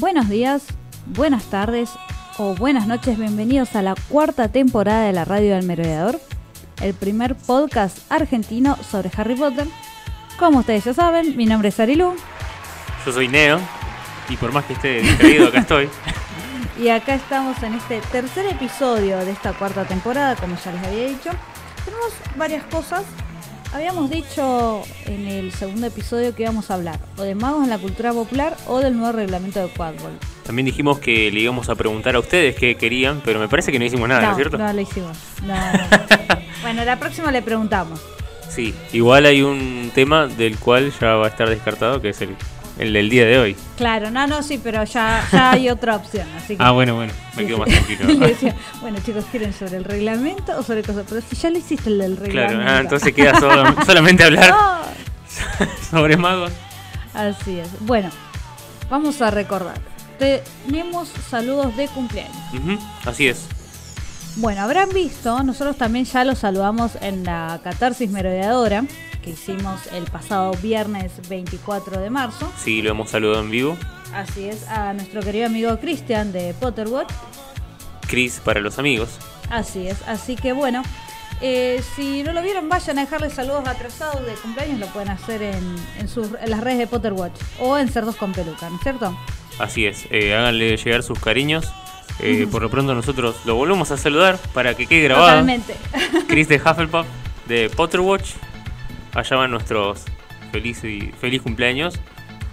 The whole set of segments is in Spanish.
Buenos días, buenas tardes o buenas noches, bienvenidos a la cuarta temporada de la Radio del Merodeador, el primer podcast argentino sobre Harry Potter. Como ustedes ya saben, mi nombre es Arilu Yo soy Neo y por más que esté distraído acá estoy. y acá estamos en este tercer episodio de esta cuarta temporada, como ya les había dicho. Tenemos varias cosas. Habíamos dicho en el segundo episodio que íbamos a hablar o de magos en la cultura popular o del nuevo reglamento de Quadball. También dijimos que le íbamos a preguntar a ustedes qué querían, pero me parece que no hicimos nada, ¿no, es cierto? No, lo hicimos. No, no. bueno, la próxima le preguntamos. Sí, igual hay un tema del cual ya va a estar descartado, que es el, el del día de hoy. Claro, no, no, sí, pero ya, ya hay otra opción. Así que Ah, bueno, bueno, me quedo más tranquilo. Decía, bueno, chicos, ¿quieren sobre el reglamento o sobre cosas? Pero si ya lo hiciste el del reglamento. Claro, ah, entonces queda solo- solamente hablar sobre magos. así es. Bueno, vamos a recordar. Tenemos saludos de cumpleaños. Así es. Bueno, habrán visto, nosotros también ya los saludamos en la catarsis merodeadora que hicimos el pasado viernes 24 de marzo. Sí, lo hemos saludado en vivo. Así es, a nuestro querido amigo Cristian de Potterwatch. Chris para los amigos. Así es, así que bueno, eh, si no lo vieron, vayan a dejarle saludos atrasados de cumpleaños, lo pueden hacer en, en sus, en las redes de Potterwatch o en Cerdos con Peluca, ¿no es cierto? Así es. eh, háganle llegar sus cariños. Eh, Por lo pronto nosotros lo volvemos a saludar para que quede grabado. Totalmente. Chris de Hufflepuff de Potterwatch. Allá van nuestros feliz, y, feliz cumpleaños.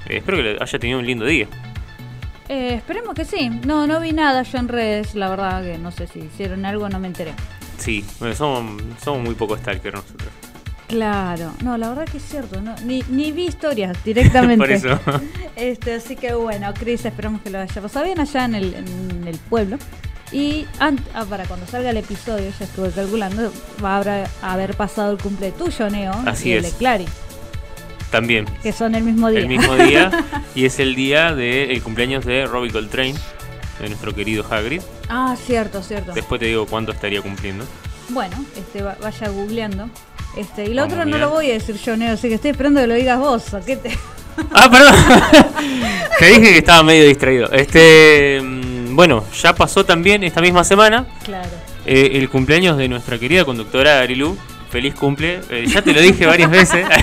Eh, espero que haya tenido un lindo día. Eh, esperemos que sí. No, no vi nada yo en redes, la verdad que no sé si hicieron algo, no me enteré. Sí, bueno, somos, somos muy poco stalker nosotros. Claro, no, la verdad que es cierto, no, ni, ni vi historias directamente. Por eso. Este, así que bueno, Chris, esperamos que lo haya pasado bien allá en el, en el pueblo. Y ah, para cuando salga el episodio, ya estuve calculando, va a haber, pasado el cumple tuyo, Neo, Así y el es. de Clary, También. que son el mismo día. El mismo día. y es el día del cumpleaños de Robbie Coltrane. De nuestro querido Hagrid. ah, cierto, cierto. Después te digo cuánto estaría cumpliendo. Bueno, este, va- vaya googleando. Este, y lo Vamos otro no lo voy a decir yo, Neo, así que estoy esperando que lo digas vos. ¿o qué te... Ah, perdón. te dije que estaba medio distraído. Este. Bueno, ya pasó también esta misma semana. Claro. Eh, el cumpleaños de nuestra querida conductora Arilu. Feliz cumple. Eh, ya te lo dije varias veces.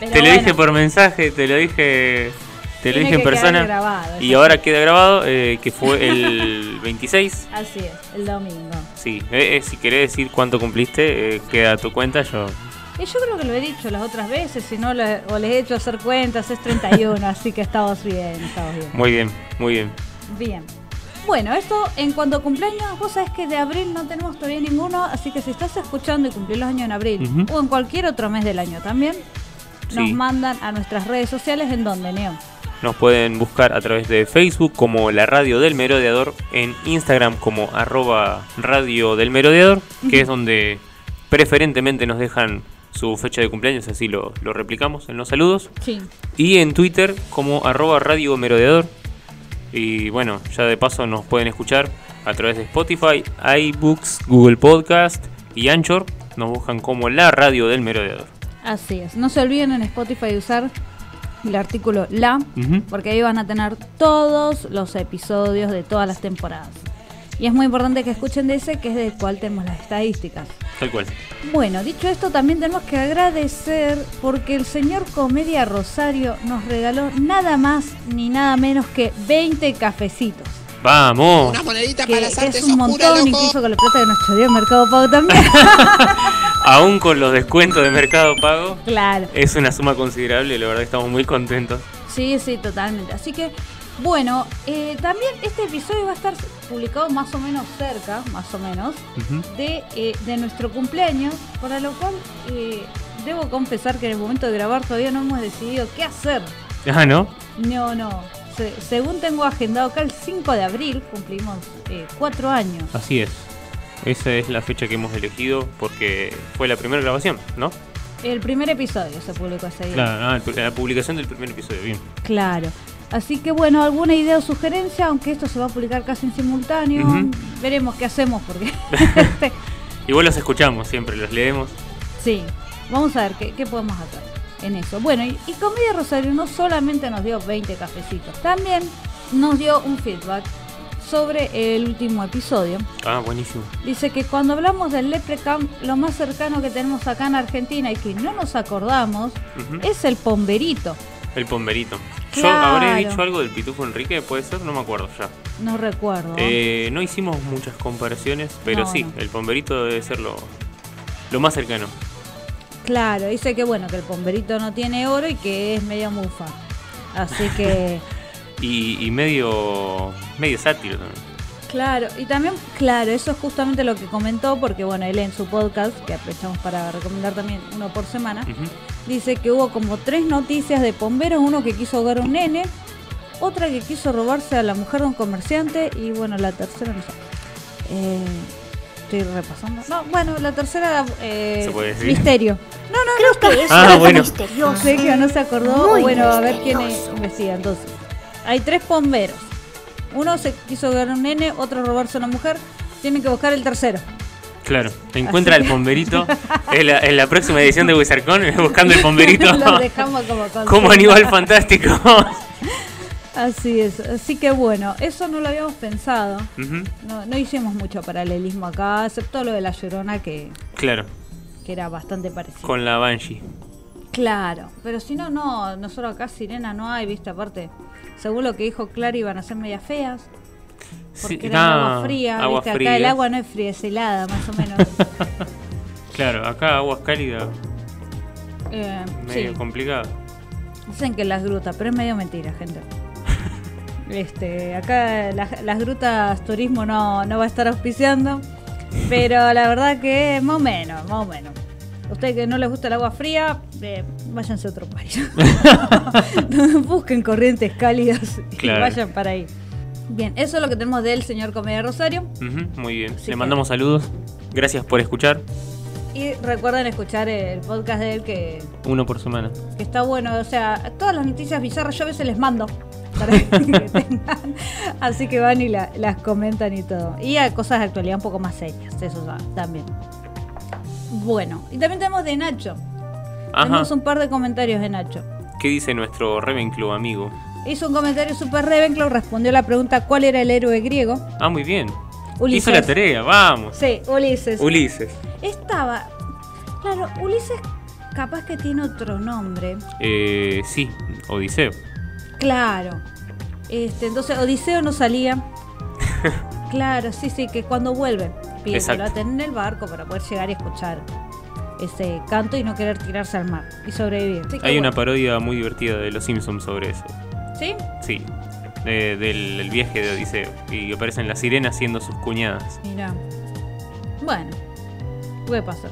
Te lo dije por mensaje, te lo dije, te lo dije en persona. grabado, y ahora queda grabado eh, que fue el 26. Así es, el domingo. Sí, eh, eh, si querés decir cuánto cumpliste, eh, queda a tu cuenta. Yo Y yo creo que lo he dicho las otras veces, si no, le- o les he hecho hacer cuentas, es 31, así que estamos bien, estamos bien. muy bien, muy bien. Bien. Bueno, esto en cuanto a cumpleaños, vos sabés que de abril no tenemos todavía ninguno, así que si estás escuchando y cumplís los años en abril, o en cualquier otro mes del año también, nos mandan a nuestras redes sociales en donde, Neo. Nos pueden buscar a través de Facebook como la radio del merodeador, en Instagram como arroba radio del merodeador, que es donde preferentemente nos dejan su fecha de cumpleaños, así lo, lo replicamos en los saludos. Sí. Y en Twitter como arroba radio merodeador. Y bueno, ya de paso nos pueden escuchar a través de Spotify, iBooks, Google Podcast y Anchor. Nos buscan como la radio del merodeador. Así es. No se olviden en Spotify de usar el artículo la, porque ahí van a tener todos los episodios de todas las temporadas. Y es muy importante que escuchen de ese, que es del cual tenemos las estadísticas. Tal cual. Bueno, dicho esto, también tenemos que agradecer porque el señor Comedia Rosario nos regaló nada más ni nada menos que 20 cafecitos. ¡Vamos! Una monedita Que para las artes es un oscuras, montón, loco. incluso con la plata que nos choreó Mercado Pago también. Aún con los descuentos de Mercado Pago, claro. es una suma considerable. La verdad que estamos muy contentos. Sí, sí, totalmente. Así que, bueno, eh, también este episodio va a estar publicado más o menos cerca, más o menos, de, eh, de nuestro cumpleaños, para lo cual eh, debo confesar que en el momento de grabar todavía no hemos decidido qué hacer. Ah, ¿no? No, no. Se- según tengo agendado acá, el 5 de abril cumplimos cuatro años. Así es. Esa es la fecha que hemos elegido porque fue la primera grabación, ¿no? El primer episodio se publicó ese día. Claro, el- la publicación del primer episodio, bien. Claro. Así que bueno, alguna idea o sugerencia, aunque esto se va a publicar casi en simultáneo, veremos qué hacemos porque Igual los escuchamos siempre, los leemos. sí, vamos a ver qué, qué podemos hacer en eso. Bueno, y, y Comedia Rosario no solamente nos dio 20 cafecitos, también nos dio un feedback sobre el último episodio. Ah, buenísimo. Dice que cuando hablamos del Leprecam, lo más cercano que tenemos acá en Argentina y que no nos acordamos es el pomberito. El pomberito. Yo habré dicho algo del pitufo Enrique, puede ser, no me acuerdo ya. No recuerdo. Eh, no hicimos muchas comparaciones, pero No, sí, no. el pomberito debe ser lo, lo más cercano. Claro, dice que bueno, que el pomberito no tiene oro y que es medio mufa. Así que, Y, y medio medio sátiro también. Claro, y también, claro, eso es justamente lo que comentó, porque bueno, él en su podcast, que aprovechamos para recomendar también uno por semana, dice que hubo como tres noticias de pomberos, uno que quiso ahogar a un nene, otra que quiso robarse a la mujer de un comerciante y bueno, la tercera no sé. Eh, estoy repasando. No, bueno, la tercera eh, ¿Se puede decir? misterio. No, no, Creo no que eso Ah, es bueno. misterioso. Sé que no se acordó. Muy bueno, a ver quién misterioso. investiga. Entonces, hay tres bomberos. Uno se quiso a un nene, otro robarse a una mujer. Tienen que buscar el tercero. Claro, encuentra Así el pomberito. en, la, en la próxima edición de Wizardcon, buscando el pomberito. Lo dejamos como como animal fantástico. Así es. Así que bueno, eso no lo habíamos pensado. No hicimos mucho paralelismo acá, excepto lo de la llorona que, Claro, que era bastante parecido. con la Banshee. Claro, pero si no, no, nosotros acá sirena no hay, viste, aparte, según lo que dijo Clara, iban a ser medias feas, porque Sí, era agua fría, agua viste, acá el agua no es fría, es helada, más o menos. Claro, acá aguas cálidas, Eh, medio sí, complicado. dicen que las grutas, pero es medio mentira, gente. Este, acá las, las grutas turismo no, no va a estar auspiciando, pero la verdad que más o menos, más o menos. Usted que no les gusta el agua fría, eh, váyanse a otro país. Busquen corrientes cálidas y Claro. vayan para ahí. Bien, eso es lo que tenemos del señor Comedia Rosario. Muy bien. Así Le que- mandamos saludos. Gracias por escuchar. Y recuerden escuchar el podcast de él que, Uno por semana. que está bueno. O sea, todas las noticias bizarras yo a veces les mando para que tengan. Así que van y la- las comentan y todo. Y a cosas de actualidad un poco más serias, eso también. Bueno, y también tenemos de Nacho. Ajá. Tenemos un par de comentarios de Nacho. ¿Qué dice nuestro Ravenclaw amigo? Hizo un comentario super Ravenclaw, respondió la pregunta ¿cuál era el héroe griego? Ah, muy bien. Ulises. Hizo la tarea, vamos. Sí, Ulises. Ulises. Estaba. Claro, Ulises capaz que tiene otro nombre. Eh, sí, Odiseo. Claro. Este, entonces Odiseo no salía. claro, sí, sí, que cuando vuelve. Exacto. lo aten en el barco para poder llegar y escuchar ese canto y no querer tirarse al mar y sobrevivir. Hay una bueno. parodia muy divertida de Los Simpsons sobre eso. ¿Sí? Sí, de- del el viaje de Odiseo. Y aparecen las sirenas siendo sus cuñadas. Mira. Bueno, puede pasar.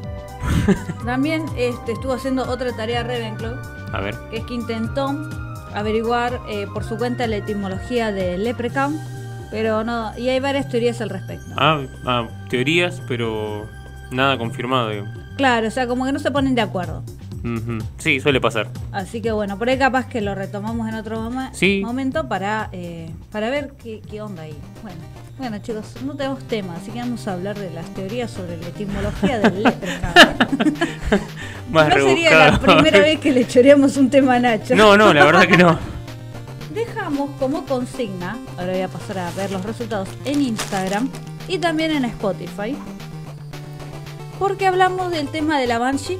También este, estuvo haciendo otra tarea Ravenclaw, A ver. que es que intentó averiguar eh, por su cuenta la etimología de Leprechaun, pero no, y hay varias teorías al respecto. Ah, ah, teorías, pero nada confirmado. digo. Claro, o sea, como que no se ponen de acuerdo. Sí, suele pasar. Así que bueno, por ahí capaz que lo retomamos en otro Sí. momento para, eh, para ver qué, qué onda ahí. Bueno, bueno chicos, no tenemos tema, así que vamos a hablar de las teorías sobre la etimología del leprechaun. No sería la primera vez que le choreamos un tema a Nacho. No, no, la verdad que no. Dejamos como consigna, ahora voy a pasar a ver los resultados en Instagram y también en Spotify, porque hablamos del tema de la Banshee.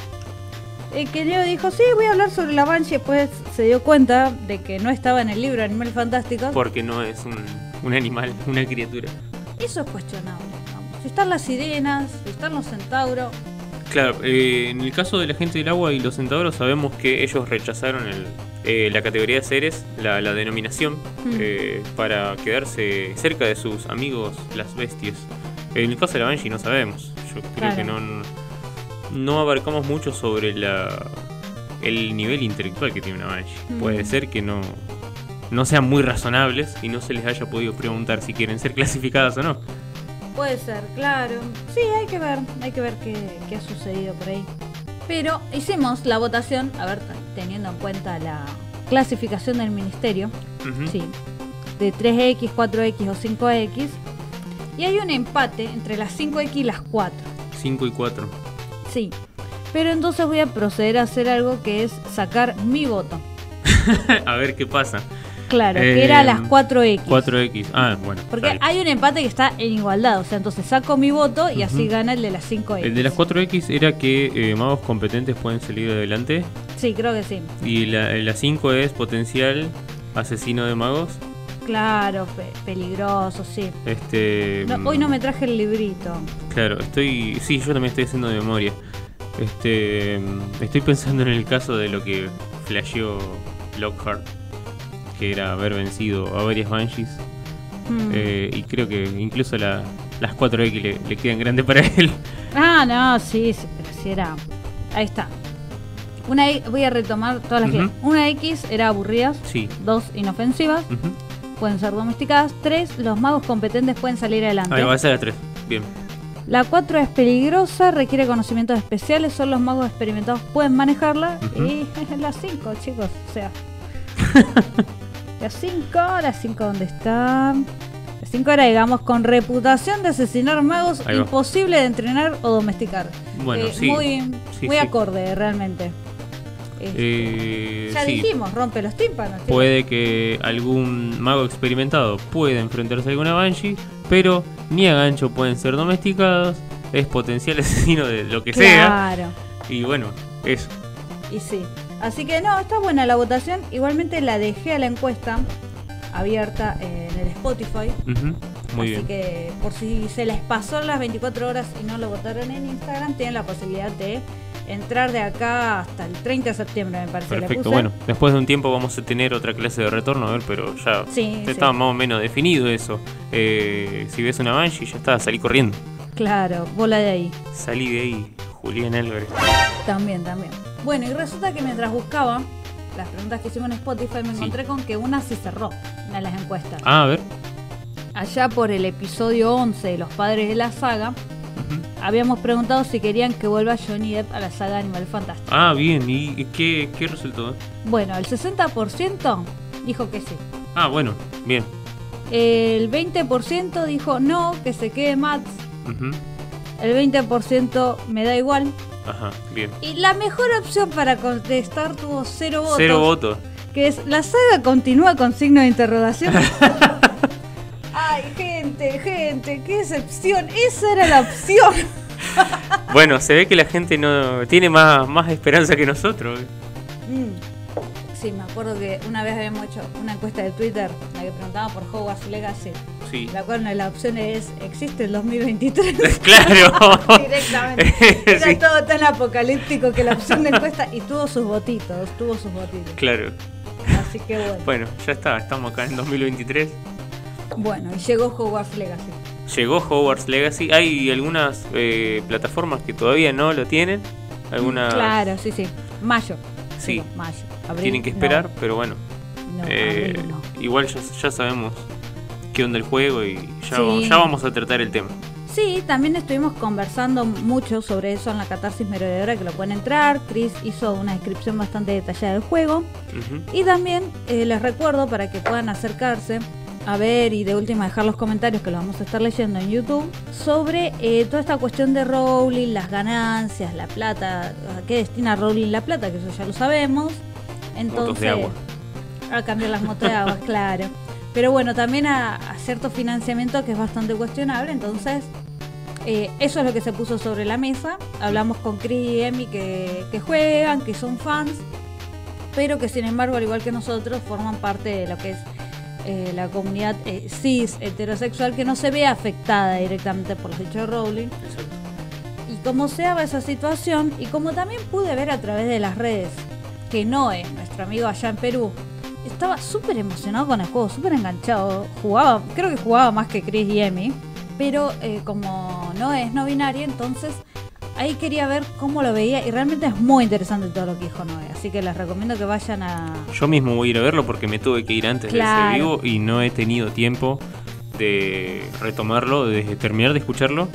Eh, que Leo dijo, sí, voy a hablar sobre la Banshee, después se dio cuenta de que no estaba en el libro Animales Fantásticos. Porque no es un, un animal, una criatura. Eso es cuestionable. vamos. Si están las sirenas, si están los centauros, Claro, eh, en el caso de la gente del agua y los centauros sabemos que ellos rechazaron el, eh, la categoría de seres, la, la denominación, Mm. eh, para quedarse cerca de sus amigos, las bestias. En el caso de la Banshee no sabemos. Yo creo Claro. que no, no abarcamos mucho sobre la el nivel intelectual que tiene una Banshee. Mm. Puede ser que no, no sean muy razonables y no se les haya podido preguntar si quieren ser clasificadas o no. Puede ser, claro. Sí, hay que ver, hay que ver qué, qué ha sucedido por ahí. Pero hicimos la votación, a ver, teniendo en cuenta la clasificación del ministerio, Ujú. sí, de 3X, 4X o 5X. Y hay un empate entre las 5X y las 4. 5 y 4. Sí. Pero entonces voy a proceder a hacer algo que es sacar mi voto. a ver qué pasa. Claro, que Eh, era las 4X. 4X. Ah, bueno. Porque hay un empate que está en igualdad. O sea, entonces saco mi voto y así gana el de las 5X. El de las 4X era que eh, magos competentes pueden salir adelante. Sí, creo que sí. Y la, la 5 es potencial asesino de magos. Claro, pe- peligroso, sí. Este. No, hoy no me traje el librito. Claro, estoy. Sí, yo también estoy haciendo de memoria. Este. Estoy pensando en el caso de lo que flasheó Lockhart. Que era haber vencido a varias Banshees. Mm. eh, y creo que incluso la- las 4X le, le quedan grandes para él. Ah, no, sí, sí, pero sí era. Ahí está. Una voy a retomar todas las que. Ujú. Una X era aburridas. Sí. Dos inofensivas. Pueden ser domesticadas. Tres, los magos competentes pueden salir adelante. Ahí va a ser la 3. Bien. La 4 es peligrosa, requiere conocimientos especiales, solo los magos experimentados pueden manejarla. Ujú. Y la 5, chicos, o sea. la 5, la 5 ¿dónde está? La 5 era, digamos, con reputación de asesinar magos, imposible de entrenar o domesticar. Bueno, Eh, sí. Muy, Sí, muy sí. acorde, realmente. Este, Eh, ya sí. dijimos, rompe los tímpanos. Puede que algún mago experimentado pueda enfrentarse a alguna Banshee, pero ni a gancho pueden ser domesticados. Es potencial asesino de lo que sea. Claro. Y bueno, eso. Y sí. Así que no, está buena la votación. Igualmente la dejé a la encuesta abierta en el Spotify. Ujú, Muy Así bien. que por si se les pasó las 24 horas y no lo votaron en Instagram, tienen la posibilidad de entrar de acá hasta el 30 de septiembre, me parece. Perfecto. Bueno, después de un tiempo vamos a tener otra clase de retorno, a ver, pero ya Sí, sí. más o menos definido eso. Eh, si ves una Banshee, ya está, salí corriendo. Claro, bola de ahí. Salí de ahí, Julián Álvarez. También, también. Bueno, y resulta que mientras buscaba las preguntas que hicimos en Spotify, me Sí. encontré con que una sí cerró, una de las encuestas. Ah, a ver. Allá por el episodio 11 de Los Padres de la Saga, habíamos preguntado si querían que vuelva Johnny Depp a la saga Animal Fantastic. Ah, bien. ¿Y qué, qué resultó? Bueno, el 60% dijo que sí. Ah, bueno, bien. El 20% dijo no, que se quede Max. Ujú. El 20% me da igual. Ajá, bien. Y la mejor opción para contestar tuvo cero votos. Cero votos. Que es, la saga continúa con signo de interrogación. Ay, gente, gente, qué excepción. Esa era la opción. Bueno, se ve que la gente no tiene más, más esperanza que nosotros. Mm. Sí, me acuerdo que una vez habíamos hecho una encuesta de Twitter, en la que preguntaban por Hogwarts Legacy. Sí. La cual una de las opciones es, ¿existe el 2023? Claro. Directamente. Era Sí. todo tan apocalíptico que la opción de encuesta y tuvo sus votitos, tuvo sus votitos. Claro. Así que bueno. Bueno, ya está, estamos acá en 2023. Bueno, y llegó Hogwarts Legacy. Llegó Hogwarts Legacy. Hay algunas eh, plataformas que todavía no lo tienen. Algunas Claro, sí, sí. Mayo. Sí. Digo, mayo. Abril, tienen que esperar, no, pero bueno. no, eh, igual ya, ya sabemos qué onda el juego y ya, Sí. ya vamos a tratar el tema. Sí, también estuvimos conversando mucho sobre eso en la catarsis merodeadora que lo pueden entrar. Chris hizo una descripción bastante detallada del juego. Y también eh, les recuerdo para que puedan acercarse a ver y de última dejar los comentarios que los vamos a estar leyendo en YouTube sobre eh, toda esta cuestión de Rowling, las ganancias, la plata, a qué destina Rowling la plata, que eso ya lo sabemos. Entonces, Motos de agua. a cambiar las motos de agua, claro. Pero bueno, también a, a cierto financiamiento que es bastante cuestionable, entonces eh, eso es lo que se puso sobre la mesa. Hablamos con Chris y Emi que, que juegan, que son fans, pero que sin embargo, al igual que nosotros, forman parte de lo que es eh, la comunidad eh, cis heterosexual que no se ve afectada directamente por los hechos de Rowling. Exacto. Y como se daba esa situación, y como también pude ver a través de las redes que Noé, nuestro amigo allá en Perú, estaba súper emocionado con el juego, súper enganchado. Jugaba, creo que jugaba más que Chris y Emi, pero eh, como Noé es no binaria, entonces ahí quería ver cómo lo veía y realmente es muy interesante todo lo que dijo Noé. Así que les recomiendo que vayan a... Yo mismo voy a ir a verlo porque me tuve que ir antes Claro. de ese vivo y no he tenido tiempo de retomarlo, de terminar de escucharlo.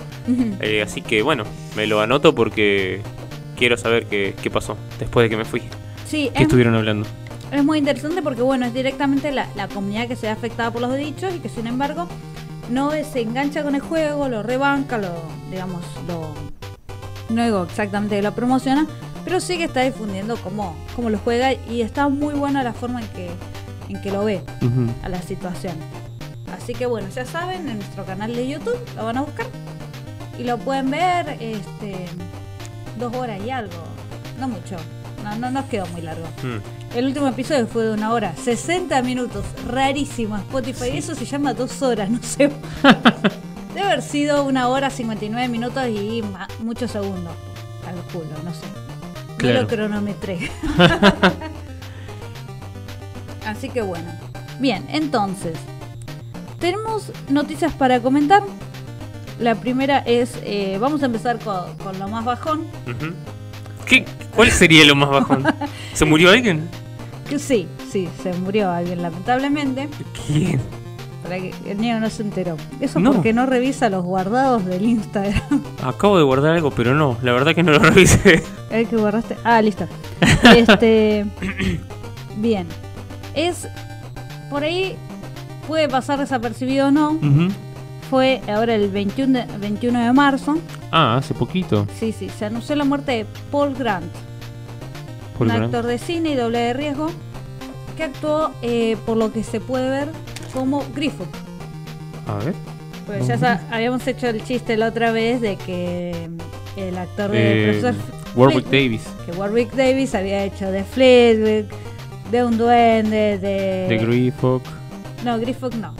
Eh, así que bueno, me lo anoto porque quiero saber qué, qué pasó después de que me fui. Sí, ¿Qué es, estuvieron hablando? es muy interesante porque bueno, es directamente la, la comunidad que se ve afectada por los dichos y que sin embargo Noé se engancha con el juego, lo rebanca, lo, digamos, lo... No digo exactamente que lo promociona, pero sí que está difundiendo cómo, cómo lo juega y está muy buena la forma en que, en que lo ve. A la situación. Así que bueno, ya saben, en nuestro canal de YouTube lo van a buscar y lo pueden ver este dos horas y algo, no mucho, no, no nos quedó muy largo. Mm. El último episodio fue de una hora, 60 minutos, rarísimo Spotify, eso se llama dos horas, no sé. Debe haber sido una hora 59 minutos y muchos segundos, calculo, no sé. No Claro. lo cronometré. Así que bueno. Bien, entonces. Tenemos noticias para comentar. La primera es, eh, vamos a empezar con, con lo más bajón. ¿Qué, ¿Cuál sería lo más bajón? ¿Se murió alguien? Sí, sí, se murió alguien lamentablemente. ¿Quién? Para que el niño no se enteró. Eso No. porque no revisa los guardados del Instagram. Acabo de guardar algo, pero no, la verdad que no lo revisé. El que guardaste. Ah, listo. Este. bien. Es. Por ahí puede pasar desapercibido o no. Ujú. Fue ahora el 21 de, 21 de marzo. Ah, hace poquito. Sí, sí, se anunció la muerte de Paul Grant, Paul un Grant. actor de cine y doble de riesgo, que actuó, eh, por lo que se puede ver, como Griffith. A ver. Pues ya sa- habíamos hecho el chiste la otra vez de que el actor de Eh, Profesor Warwick Flitwick, Davis. que Warwick Davis había hecho de Flitwick, de un duende, de... De Griffith. No, Griffith no.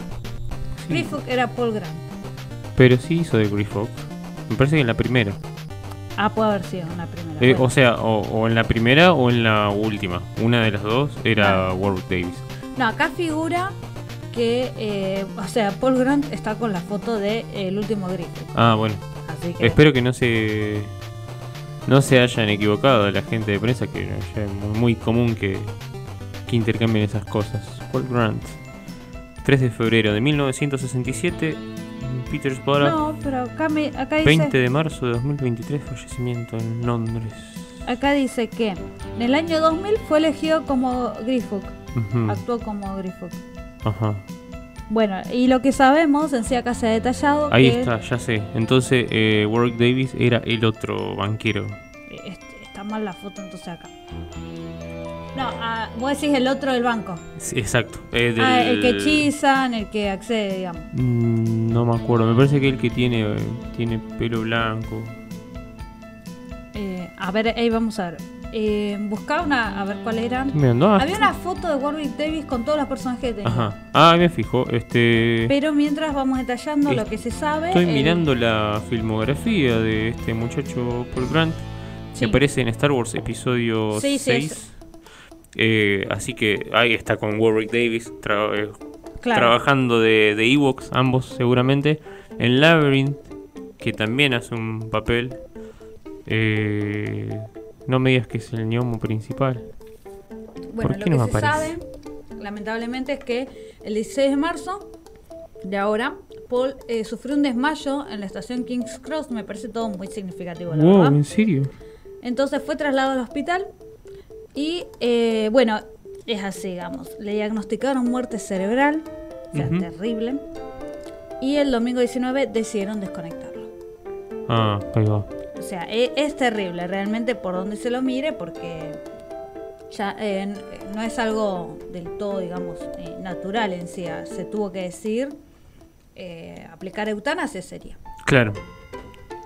Griffith era Paul Grant. Pero sí hizo de Griffith. Me parece que en la primera. Ah, puede haber sido una primera. Eh, bueno. o sea, o, o en la primera o en la última. Una de las dos era. Warwick Davis. No, acá figura que, eh, o sea, Paul Grant está con la foto de eh, el último Griffith. Ah, bueno. Así que... Espero que no se no se hayan equivocado la gente de prensa, que ya es muy, muy común que, que intercambien esas cosas. Paul Grant. 3 de febrero de 1967, Petersburg. No, pero acá, me, acá, 20 dice, de marzo de 2023, fallecimiento en Londres. acá dice que en el año 2000 fue elegido como Griffith. Ujú, Actuó como Griffith. Ajá. Bueno, y lo que sabemos, en sí acá se ha detallado Ahí que está, ya sé. Entonces, eh, Warwick Davis era el otro banquero. eh, est- está mal la foto entonces acá. No, ah, vos decís el otro del banco. Sí, exacto. eh, Ah, el que hechizan, el que accede, digamos. Mm, No me acuerdo, me parece que el que tiene, tiene pelo blanco. Eh, a ver, ahí vamos a ver. Eh, buscaba una, a ver cuál. Ah, Había una foto de Warwick Davis con todos los personajes que tenía. Ajá. Ah, me fijo. Este. Pero mientras vamos detallando Es- lo que se sabe. Estoy el- mirando la filmografía de este muchacho Paul Grant. Sí. Que aparece en Star Wars episodio Sí, sí, 6. Eh, así que ahí está con Warwick Davis tra- eh, claro. trabajando de, de Ewoks, ambos seguramente. En Labyrinth, que también hace un papel. Eh, no me digas que es el gnomo principal. Bueno, ¿Por lo no que se aparece? sabe, lamentablemente, es que el 16 de marzo de ahora, Paul eh, sufrió un desmayo en la estación King's Cross. Me parece todo muy significativo, la Wow, verdad. ¿en serio? Entonces fue trasladado al hospital y, eh, bueno, es así, digamos. Le diagnosticaron muerte cerebral, o sea, terrible. Y el domingo 19 decidieron desconectarlo. Ah, ahí va. O sea, e- es, terrible realmente por donde se lo mire porque ya eh, no es algo del todo, digamos, eh, natural en sí. ah, Se tuvo que decir eh, aplicar eutanasia sería. Claro.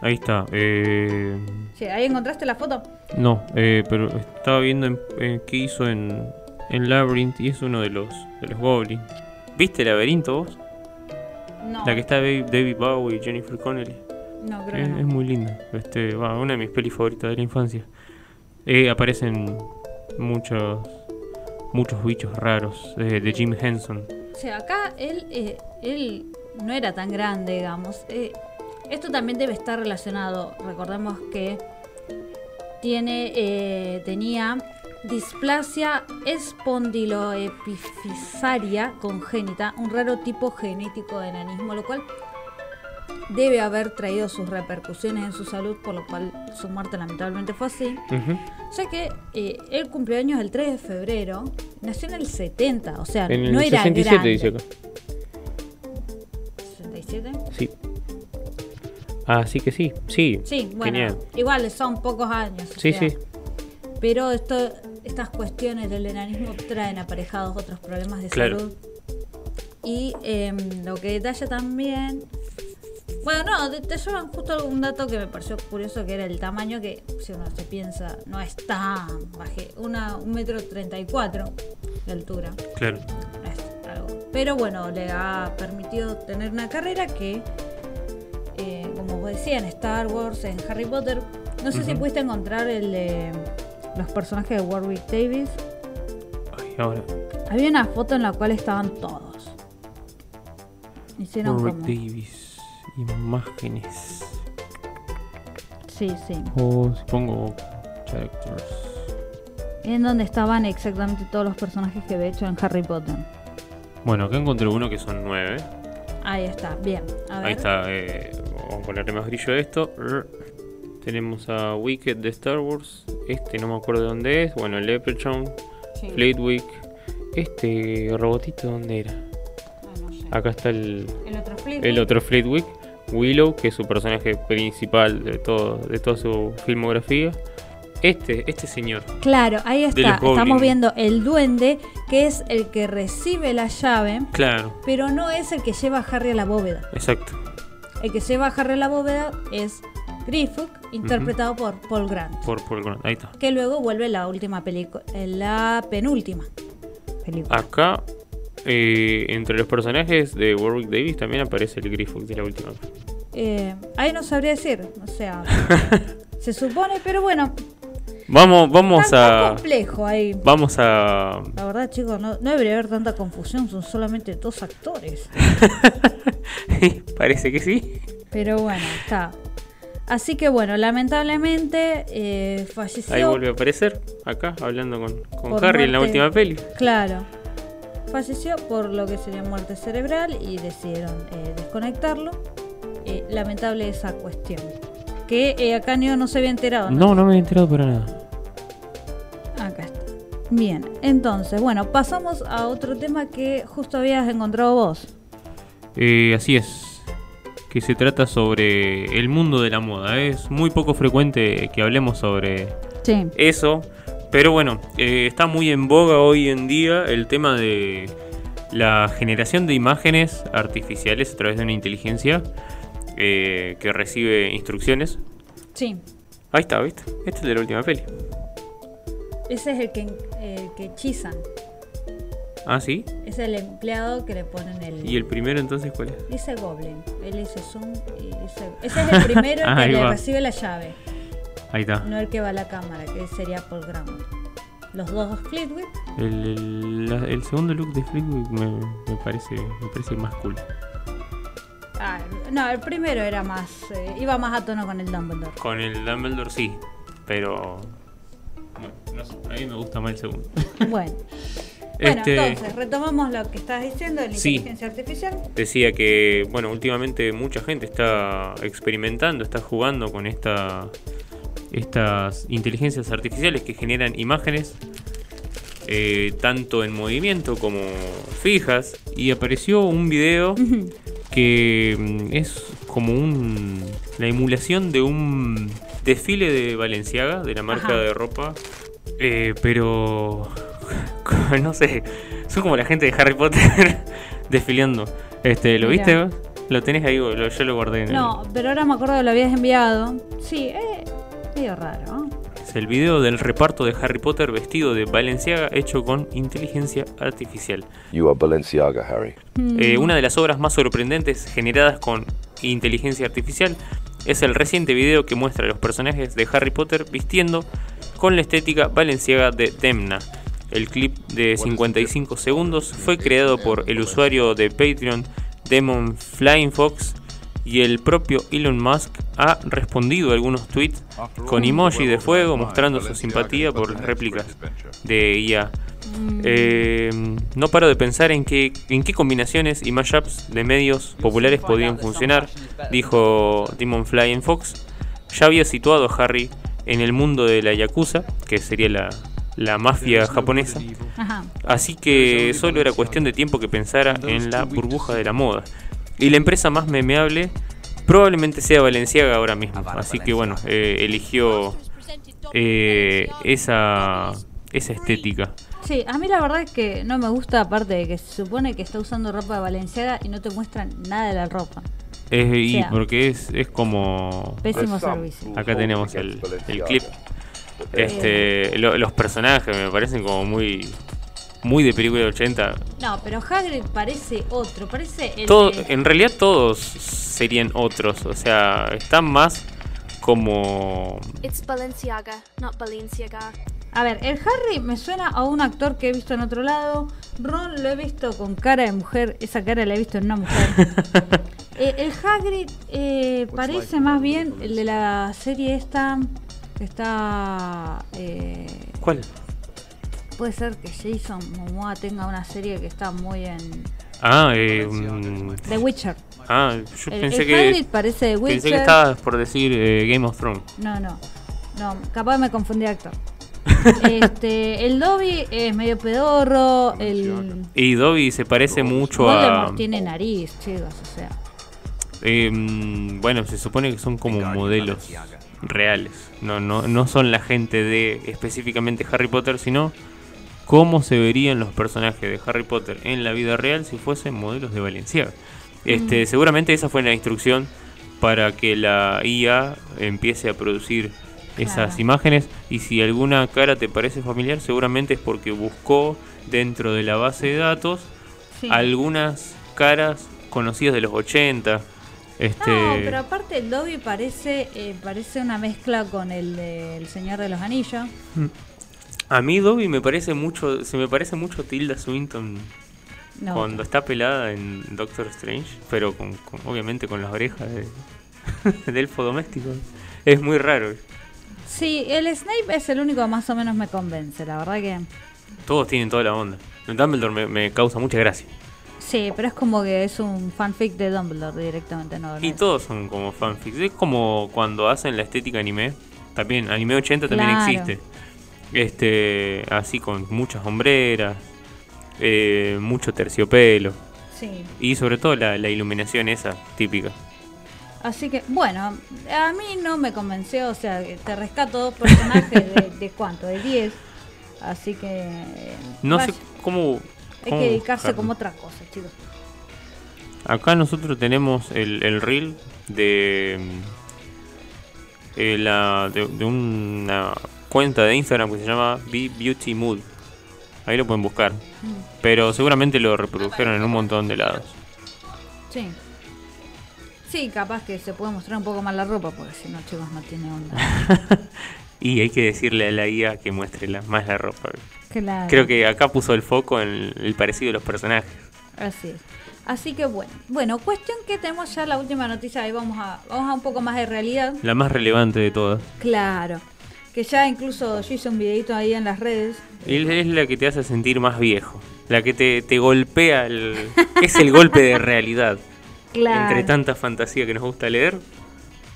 Ahí está. Eh, Sí, ¿Ahí encontraste la foto? no, eh, pero estaba viendo en, en qué hizo en, en Labyrinth y es uno de los, de los Goblins. ¿Viste Laberinto vos? No, La que está David, Bowie y Jennifer Connelly. no creo Es, que no. es muy linda. Este, va, una de mis pelis favoritas de la infancia. Eh, aparecen muchos muchos bichos raros eh, de Jim Henson. O sea, acá él, eh, él no era tan grande, digamos. Esto también debe estar relacionado. Recordemos que tiene, eh, tenía displasia espondiloepifisaria congénita, un raro tipo genético de enanismo, lo cual debe haber traído sus repercusiones en su salud, por lo cual su muerte lamentablemente fue así. Ujú. Ya que eh, él cumplió años el 3 de febrero, nació en el 70, o sea, En el no era 67 grande. dice acá. 67. Sí. Así que sí, sí. Sí, bueno, Genial. igual son pocos años. o Sí, sea, sí. Pero esto, estas cuestiones del enanismo traen aparejados otros problemas de Claro. salud. Y em, lo que detalla también. Bueno, no, llevan justo un dato que me pareció curioso, que era el tamaño que, si uno se piensa, no es tan baje. Una, un metro treinta y cuatro de altura. Claro. No es algo. Pero bueno, le ha permitido tener una carrera que, como vos decías, en Star Wars, en Harry Potter. No sé si pudiste encontrar el de los personajes de Warwick Davis. Ay, ahora. Había una foto en la cual estaban todos. Hicieron Warwick como. Davis. Imágenes. Sí, sí. O si pongo characters. En donde estaban exactamente todos los personajes que había hecho en Harry Potter. Bueno, acá encontré uno que son nueve. Ahí está, bien. A ver. Ahí está. eh, vamos a ponerle más brillo a esto. Tenemos a Wicked de Star Wars. Este no me acuerdo de dónde es. Bueno, Leprechaun. Sí. Fleetwick. Este robotito, ¿dónde era? Ah, no sé. Acá está el, El otro flip. el otro Fleetwick. Willow, que es su personaje principal de todo de toda su filmografía. Este, este señor. Claro, ahí está. Estamos viendo el duende, que es el que recibe la llave, Claro, pero no es el que lleva a Harry a la bóveda. exacto. El que lleva a Harry a la bóveda es Griffith, interpretado por Paul Grant, Por, por ahí está. que luego vuelve la última película, la penúltima película. Acá, eh, entre los personajes de Warwick Davis también aparece el Griffith de la última. Eh, ahí no sabría decir, o sea, se supone, pero bueno, Vamos, vamos tan, tan a. complejo ahí. Vamos a. La verdad, chicos, no, no debería haber tanta confusión, son solamente dos actores. Parece que sí. Pero bueno, está. Así que bueno, lamentablemente eh, falleció. Ahí vuelve a aparecer. Acá, hablando con, con Harry en la última peli. Claro. Falleció por lo que sería muerte cerebral y decidieron eh, desconectarlo. Eh, lamentable esa cuestión. Que eh, acá Neo no se había enterado. No, no me he enterado para nada. Acá está. Bien, entonces, bueno, pasamos a otro tema que justo habías encontrado vos. Eh, así es. Que se trata sobre el mundo de la moda. Es muy poco frecuente que hablemos sobre Sí. eso. Pero bueno, eh, está muy en boga hoy en día el tema de la generación de imágenes artificiales a través de una inteligencia eh, que recibe instrucciones. Sí. Ahí está, ¿viste? Este es de la última peli. Ese es el que, el que hechizan. Ah, sí. Es el empleado que le ponen el. ¿Y el primero entonces cuál es? Dice Goblin. Él dice Zoom y dice. Ese es el primero que le va. recibe la llave. Ahí está. No el que va a la cámara, que sería Paul Grant. Los dos Fleetwood. El, el- segundo look de Fleetwood me, me parece me parece más cool. Ah, no, el primero era más. eh, iba más a tono con el Dumbledore. Con el Dumbledore sí, pero no sé, a mí me gusta más el segundo. Bueno. Bueno, Este- entonces, retomamos lo que estás diciendo de la Sí. inteligencia artificial. Decía que, bueno, últimamente mucha gente está experimentando, está jugando con esta, estas inteligencias artificiales que generan imágenes eh, tanto en movimiento como fijas. Y apareció un video que mm, es como un, la emulación de un desfile de Valenciaga, de la marca Ajá. de ropa. Eh, pero no sé, son como la gente de Harry Potter desfilando. Este, ¿lo Mirá. viste? Lo tenés ahí, lo- yo lo guardé en el- No, pero ahora me acuerdo que lo habías enviado. Sí, eh, medio raro. Es el video del reparto de Harry Potter vestido de Valenciaga hecho con inteligencia artificial. You are Balenciaga, Harry. Eh, una de las obras más sorprendentes generadas con inteligencia artificial es el reciente video que muestra a los personajes de Harry Potter vistiendo con la estética valenciaga de Demna. El clip de 55 segundos fue creado por el usuario de Patreon Demon Flying Fox y el propio Elon Musk ha respondido a algunos tweets con emoji de fuego mostrando su simpatía por las réplicas de IA. Eh, no paro de pensar en qué, en qué combinaciones y mashups de medios populares podrían funcionar, dijo Demon Fly en Fox. Ya había situado a Harry en el mundo de la Yakuza, que sería la, la mafia japonesa, Ajá. así que solo era cuestión de tiempo que pensara en la burbuja de la moda. Y la empresa más memeable probablemente sea Valenciaga ahora mismo, así que bueno, eh, eligió eh, esa, esa estética. Sí, a mí la verdad es que no me gusta, aparte de que se supone que está usando ropa de Valenciaga y no te muestran nada de la ropa. Es, y sea. porque es, es como... Pésimo servicio. Acá tenemos el, el clip. Este, lo- los personajes me parecen como muy muy de película de 80. No, pero Hagrid parece otro, parece el Todo, de- en realidad todos serían otros, o sea, están más como It's Balenciaga, not Balenciaga. A ver, el Harry me suena a un actor que he visto en otro lado. Ron lo he visto con cara de mujer. Esa cara la he visto en una mujer. Eh, el Hagrid eh, parece más bien el de la serie esta que está... eh, ¿Cuál? puede ser que Jason Momoa tenga una serie que está muy en... Ah, eh, The Witcher. ah, yo El, pensé el que Hagrid parece de Witcher. pensé que estabas por decir eh, Game of Thrones. No, no. No, capaz me confundí de actor. Este, el Dobby es medio pedorro. El Y Dobby se parece mucho a tiene nariz, chicos, o sea. Eh, mm, bueno, se supone que son como modelos reales. No, no, no son la gente de específicamente Harry Potter, sino cómo se verían los personajes de Harry Potter en la vida real si fuesen modelos de Valenciaga. Este, Seguramente esa fue la instrucción para que la IA empiece a producir esas Claro. imágenes y si alguna cara te parece familiar seguramente es porque buscó dentro de la base de datos Sí. algunas caras conocidas de los 80. Este, No, pero aparte el Dobby parece eh, parece una mezcla con el del Señor de los Anillos. A mí Dobby me parece mucho, se me parece mucho Tilda Swinton No, cuando está pelada en Doctor Strange, pero con, con- obviamente con las orejas de, de elfo doméstico. Es muy raro. Sí, el Snape es el único que más o menos me convence, la verdad que... Todos tienen toda la onda. El Dumbledore me, me causa mucha gracia. Sí, pero es como que es un fanfic de Dumbledore directamente, no. Y todos son como fanfics. Es como cuando hacen la estética anime. También, anime 80 también Claro. existe. Este, así con muchas hombreras, eh, mucho terciopelo. Sí. Y sobre todo la, la iluminación esa típica. Así que, bueno, a mí no me convenció, o sea, te rescato dos personajes de, de cuánto, de 10. Así que... No vaya, sé cómo... Hay cómo que dedicarse buscarlo. como otra cosa, chicos. Acá nosotros tenemos el, el reel de, mm, eh, la, de, de una cuenta de Instagram que se llama Be Beauty Mood. Ahí lo pueden buscar. Pero seguramente lo reprodujeron en un montón de lados. Sí. Sí, capaz que se puede mostrar un poco más la ropa, porque si no, chicos, no tiene onda. Y hay que decirle a la IA que muestre la, más la ropa. Claro. Creo que acá puso el foco en el parecido de los personajes. Así es. Así que bueno. Bueno, cuestión que tenemos ya la última noticia, ahí vamos a, vamos a un poco más de realidad. La más relevante de todas. Claro. Que ya incluso yo hice un videito ahí en las redes. Es es la que te hace sentir más viejo. La que te, te golpea. El, es el golpe de realidad. Claro. Entre tanta fantasía que nos gusta leer.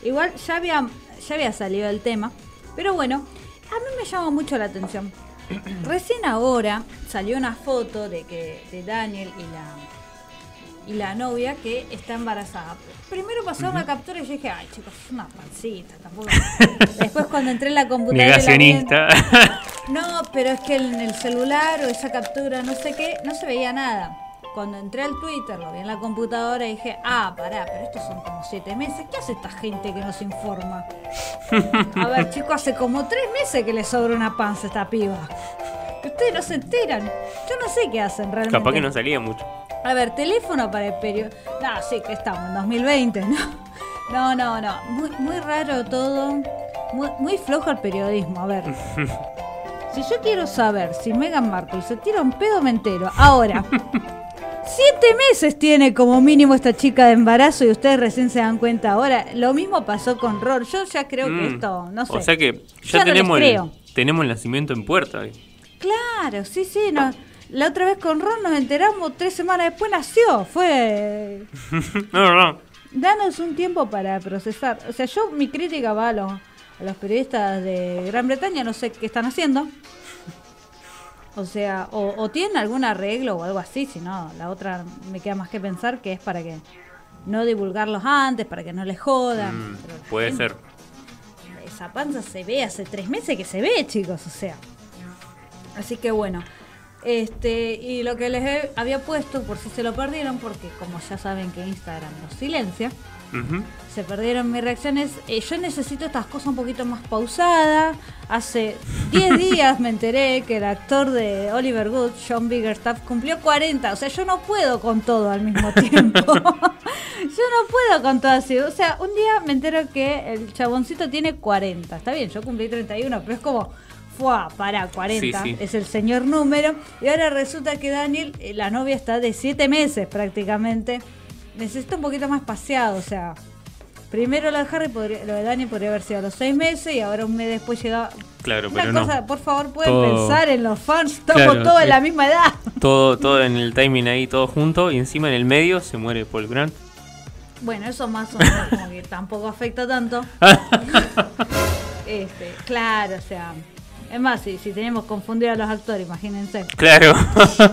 Igual ya había, ya había salido el tema. Pero bueno, a mí me llama mucho la atención. Recién ahora salió una foto de que de Daniel y la y la novia que está embarazada. Primero pasó la captura y yo dije, ay chicos, es una pancita, tampoco. Después cuando entré en la computadora. la Negacionista. No, pero es que en el celular o esa captura, no sé qué, no se veía nada. Cuando entré al Twitter, lo vi en la computadora y dije, ah, pará, pero estos son como siete meses. ¿Qué hace esta gente que nos informa? A ver, chicos, hace como tres meses que le sobra una panza a esta piba. Que ustedes no se enteran. Yo no sé qué hacen realmente. Capaz que no salía mucho. A ver, teléfono para el periodo. No, sí, que estamos en 2020, ¿no? No, no, no. Muy, muy raro todo. Muy, muy flojo el periodismo. A ver. Si yo quiero saber si Meghan Markle se tira un pedo, me entero. Ahora, Siete meses tiene como mínimo esta chica de embarazo y ustedes recién se dan cuenta ahora. Lo mismo pasó con Ror. Yo ya creo que Mm. esto, no sé. O sea que ya no tenemos, el, tenemos el nacimiento en puerta. Claro, sí, sí. No. La otra vez con Ron nos enteramos, tres semanas después nació. Fue. no, no, no. Danos un tiempo para procesar. O sea, yo, mi crítica va a los, a los periodistas de Gran Bretaña, no sé qué están haciendo. O sea, o, o tienen algún arreglo o algo así, si no, la otra me queda más que pensar que es para que no divulgarlos antes, para que no les jodan. Mm, Pero puede ser. esa panza se ve hace tres meses que se ve, chicos, o sea. Así que bueno. Este, y lo que les he- había puesto, por si se lo perdieron, porque como ya saben que Instagram los silencia, Se perdieron mis reacciones. Eh, yo necesito estas cosas un poquito más pausadas. Hace 10 días me enteré que el actor de Oliver Good, John Biggerstaff, cumplió 40. O sea, yo no puedo con todo al mismo tiempo. yo no puedo con todo así. O sea, un día me entero que el chaboncito tiene 40. Está bien, yo cumplí 31, pero es como... Fua, para 40, Sí, sí. es el señor número. Y ahora resulta que Daniel, eh, la novia está de 7 meses prácticamente. Necesita un poquito más paseado, o sea, Primero lo de Harry, podría- lo de Dani podría haber sido a los seis meses y ahora un mes después llega. Claro, Una pero no. cosa, por favor, pueden Todo- pensar en los fans, estamos Claro, todos en eh. la misma edad. Todo, todo en el timing ahí, todo junto. Y encima en el medio se muere Paul Grant. Bueno, eso más o menos como que tampoco afecta tanto. Este, claro, o sea. Es más, si, si tenemos confundir a los actores, imagínense. Claro.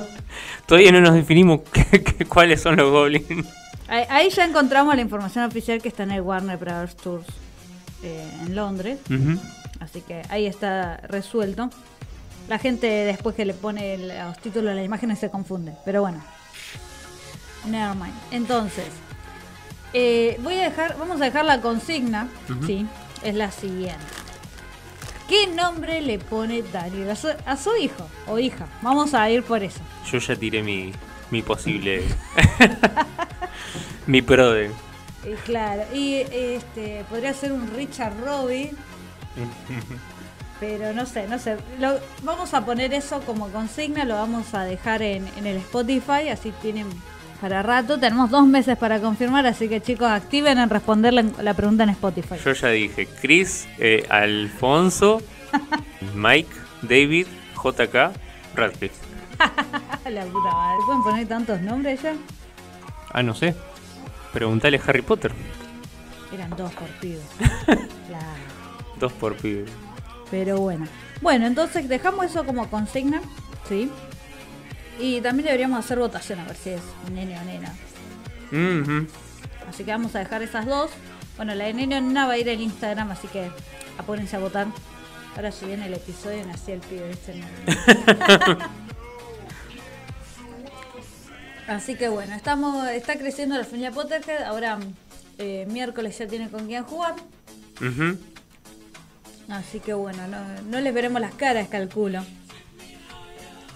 Todavía no nos definimos qué- cuáles son los goblins. Ahí, ahí ya encontramos la información oficial que está en el Warner Brothers Tours eh, en Londres. Así que ahí está resuelto. La gente después que le pone el- los títulos a las imágenes se confunde. Pero bueno. Nevermind. Entonces, eh, voy a dejar, vamos a dejar la consigna. Sí, es la siguiente. ¿Qué nombre le pone Daniel a su, a su hijo o hija? Vamos a ir por eso. Yo ya tiré mi, mi posible. mi pro de. Y claro, y este podría ser un Richard Robbie. Pero no sé, no sé. Lo- vamos a poner eso como consigna, lo vamos a dejar en, en el Spotify, así tienen para rato. Tenemos dos meses para confirmar, así que chicos, activen en responder la, la pregunta en Spotify. Yo ya dije Chris, eh, Alfonso, Mike, David, JK, Radcliffe. la puta madre, ¿pueden poner tantos nombres ya? Ah, no sé. Preguntale a Harry Potter. Eran dos por pibe. claro. Dos por pibe. Pero bueno. Bueno, entonces dejamos eso como consigna, ¿sí? Y también deberíamos hacer votación a ver si es nene o nena. Así que vamos a dejar esas dos. Bueno, la de nene o nena va a ir al Instagram, así que apórense a votar. Ahora si viene el episodio nací el pibe este. Así que bueno, estamos, está creciendo la familia Potterhead. Ahora eh, miércoles ya tiene con quién jugar. Así que bueno, no, no les veremos las caras, calculo.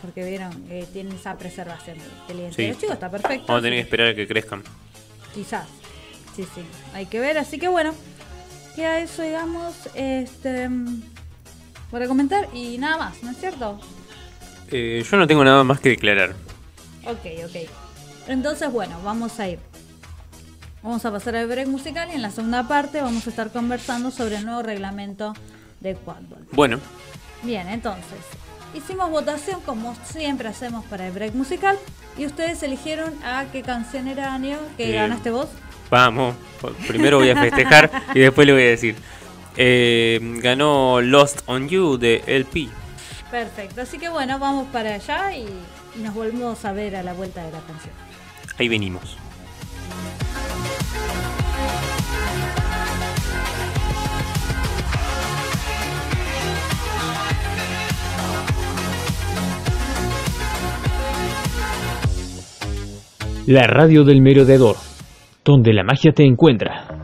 Porque vieron que tienen esa preservación del diente. Sí. Los chicos está perfecto. Vamos a tener que esperar a que crezcan. Quizás. Sí, sí. Hay que ver. Así que bueno. Queda eso, digamos, este, para comentar. Y nada más, ¿no es cierto? Eh, yo no tengo nada más que declarar. Ok, ok. Entonces, bueno, vamos a ir. Vamos a pasar al break musical y en la segunda parte vamos a estar conversando sobre el nuevo reglamento de Quadball. Bueno, Bien, entonces, hicimos votación como siempre hacemos para el break musical y ustedes eligieron a qué canción era año que Eh, ganaste vos. vamos. Primero voy a festejar y después le voy a decir. Eh, ganó Lost on You de LP. Perfecto, así que bueno, vamos para allá y, y nos volvemos a ver a la vuelta de la canción. Ahí venimos. La radio del merodeador, donde la magia te encuentra.